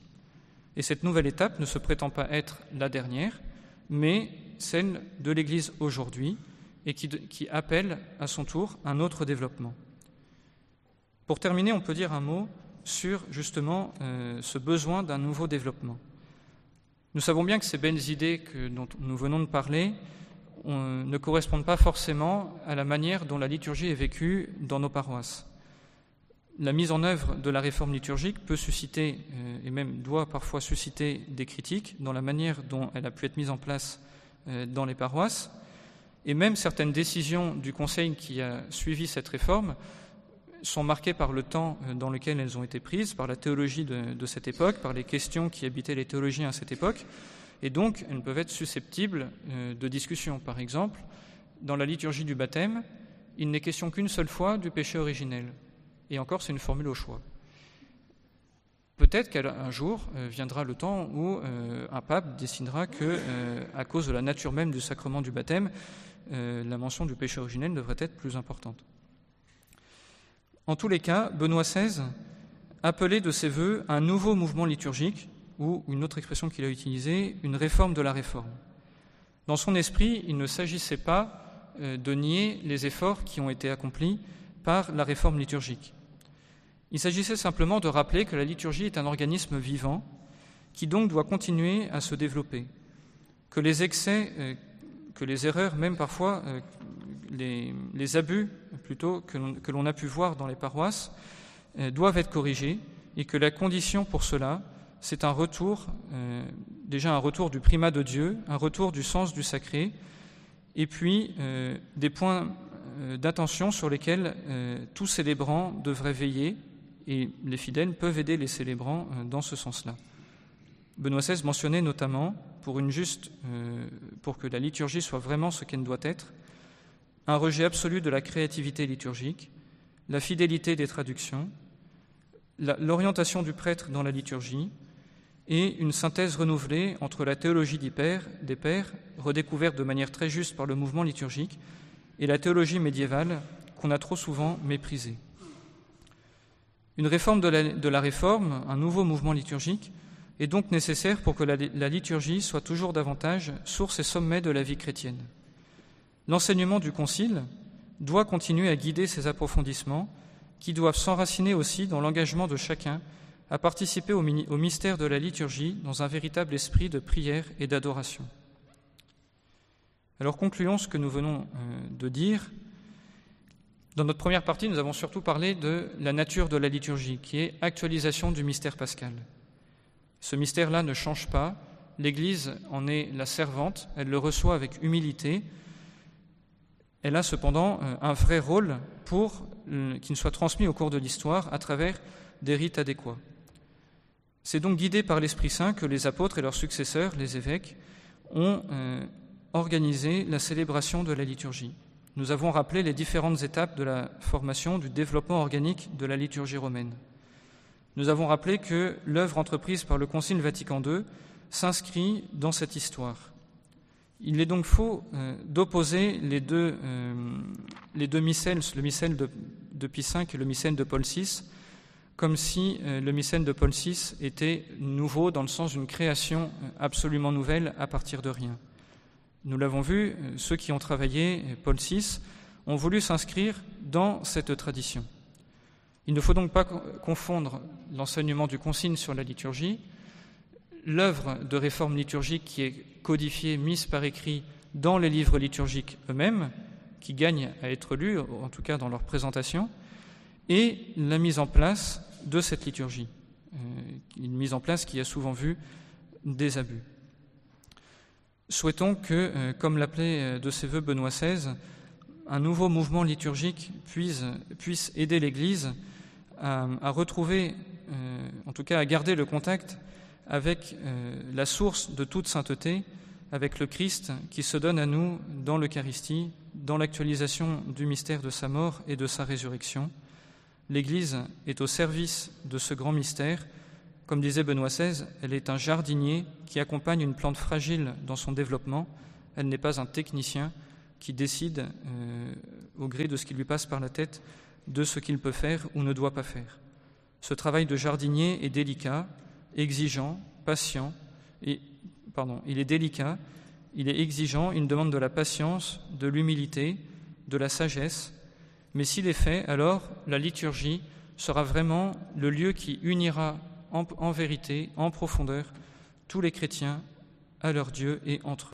Et cette nouvelle étape ne se prétend pas être la dernière, mais celle de l'Église aujourd'hui et qui, appelle à son tour un autre développement. Pour terminer, on peut dire un mot sur justement euh, ce besoin d'un nouveau développement. Nous savons bien que ces belles idées dont nous venons de parler ne correspondent pas forcément à la manière dont la liturgie est vécue dans nos paroisses. La mise en œuvre de la réforme liturgique peut susciter, euh, et même doit parfois susciter, des critiques dans la manière dont elle a pu être mise en place euh, dans les paroisses, et même certaines décisions du Conseil qui a suivi cette réforme sont marquées par le temps euh, dans lequel elles ont été prises, par la théologie de, cette époque, par les questions qui habitaient les théologiens à cette époque, et donc elles peuvent être susceptibles euh, de discussion. Par exemple, dans la liturgie du baptême, il n'est question qu'une seule fois du péché originel, et encore c'est une formule au choix. Peut-être qu'un jour euh, viendra le temps où un pape décidera que, à cause de la nature même du sacrement du baptême, la mention du péché originel devrait être plus importante. En tous les cas, Benoît XVI appelait de ses voeux un nouveau mouvement liturgique ou une autre expression qu'il a utilisée, une réforme de la réforme. Dans son esprit, il ne s'agissait pas euh, de nier les efforts qui ont été accomplis par la réforme liturgique. Il s'agissait simplement de rappeler que la liturgie est un organisme vivant qui donc doit continuer à se développer, que les excès, euh, que les erreurs, même parfois euh, les, abus plutôt que l'on a pu voir dans les paroisses, doivent être corrigés et que la condition pour cela, c'est un retour, euh, déjà un retour du primat de Dieu, un retour du sens du sacré, et puis euh, des points euh, d'attention sur lesquels tout célébrant devrait veiller, et les fidèles peuvent aider les célébrants dans ce sens-là. Benoît XVI mentionnait notamment, pour, une juste, pour que la liturgie soit vraiment ce qu'elle doit être, un rejet absolu de la créativité liturgique, la fidélité des traductions, l'orientation du prêtre dans la liturgie, et une synthèse renouvelée entre la théologie des pères, redécouverte de manière très juste par le mouvement liturgique, et la théologie médiévale qu'on a trop souvent méprisée. Une réforme de la, réforme, un nouveau mouvement liturgique, est donc nécessaire pour que la liturgie soit toujours davantage source et sommet de la vie chrétienne. L'enseignement du Concile doit continuer à guider ces approfondissements qui doivent s'enraciner aussi dans l'engagement de chacun à participer au, mystère de la liturgie dans un véritable esprit de prière et d'adoration. Alors concluons ce que nous venons euh, de dire. Dans notre première partie, nous avons surtout parlé de la nature de la liturgie, qui est actualisation du mystère pascal. Ce mystère-là ne change pas. L'Église en est la servante, elle le reçoit avec humilité. Elle a cependant euh, un vrai rôle pour euh, qu'il soit transmis au cours de l'histoire à travers des rites adéquats. C'est donc guidé par l'Esprit Saint que les apôtres et leurs successeurs, les évêques, ont euh, organisé la célébration de la liturgie. Nous avons rappelé les différentes étapes de la formation, du développement organique de la liturgie romaine. Nous avons rappelé que l'œuvre entreprise par le Concile Vatican II s'inscrit dans cette histoire. Il est donc faux euh, d'opposer les deux, euh, les deux le missel de, de Pie V et le missel de Paul VI, comme si euh, le mycène de Paul VI était nouveau dans le sens d'une création euh, absolument nouvelle à partir de rien. Nous l'avons vu, ceux qui ont travaillé Paul VI ont voulu s'inscrire dans cette tradition. Il ne faut donc pas confondre l'enseignement du consigne sur la liturgie, l'œuvre de réforme liturgique qui est codifiée, mise par écrit dans les livres liturgiques eux-mêmes, qui gagnent à être lus, en tout cas dans leur présentation, et la mise en place de cette liturgie, euh, une mise en place qui a souvent vu des abus. Souhaitons que, euh, comme l'appelait euh, de ses voeux Benoît XVI, un nouveau mouvement liturgique puisse, puisse aider l'Église à, retrouver, en tout cas à garder le contact avec la source de toute sainteté, avec le Christ qui se donne à nous dans l'Eucharistie, dans l'actualisation du mystère de sa mort et de sa résurrection, L'Église est au service de ce grand mystère. Comme disait Benoît XVI, elle est un jardinier qui accompagne une plante fragile dans son développement. Elle n'est pas un technicien qui décide, euh, au gré de ce qui lui passe par la tête, de ce qu'il peut faire ou ne doit pas faire. Ce travail de jardinier est délicat, exigeant, patient, pardon, il est délicat, il est exigeant, il demande de la patience, de l'humilité, de la sagesse, mais s'il est fait, alors la liturgie sera vraiment le lieu qui unira en, vérité, en profondeur, tous les chrétiens à leur Dieu et entre eux.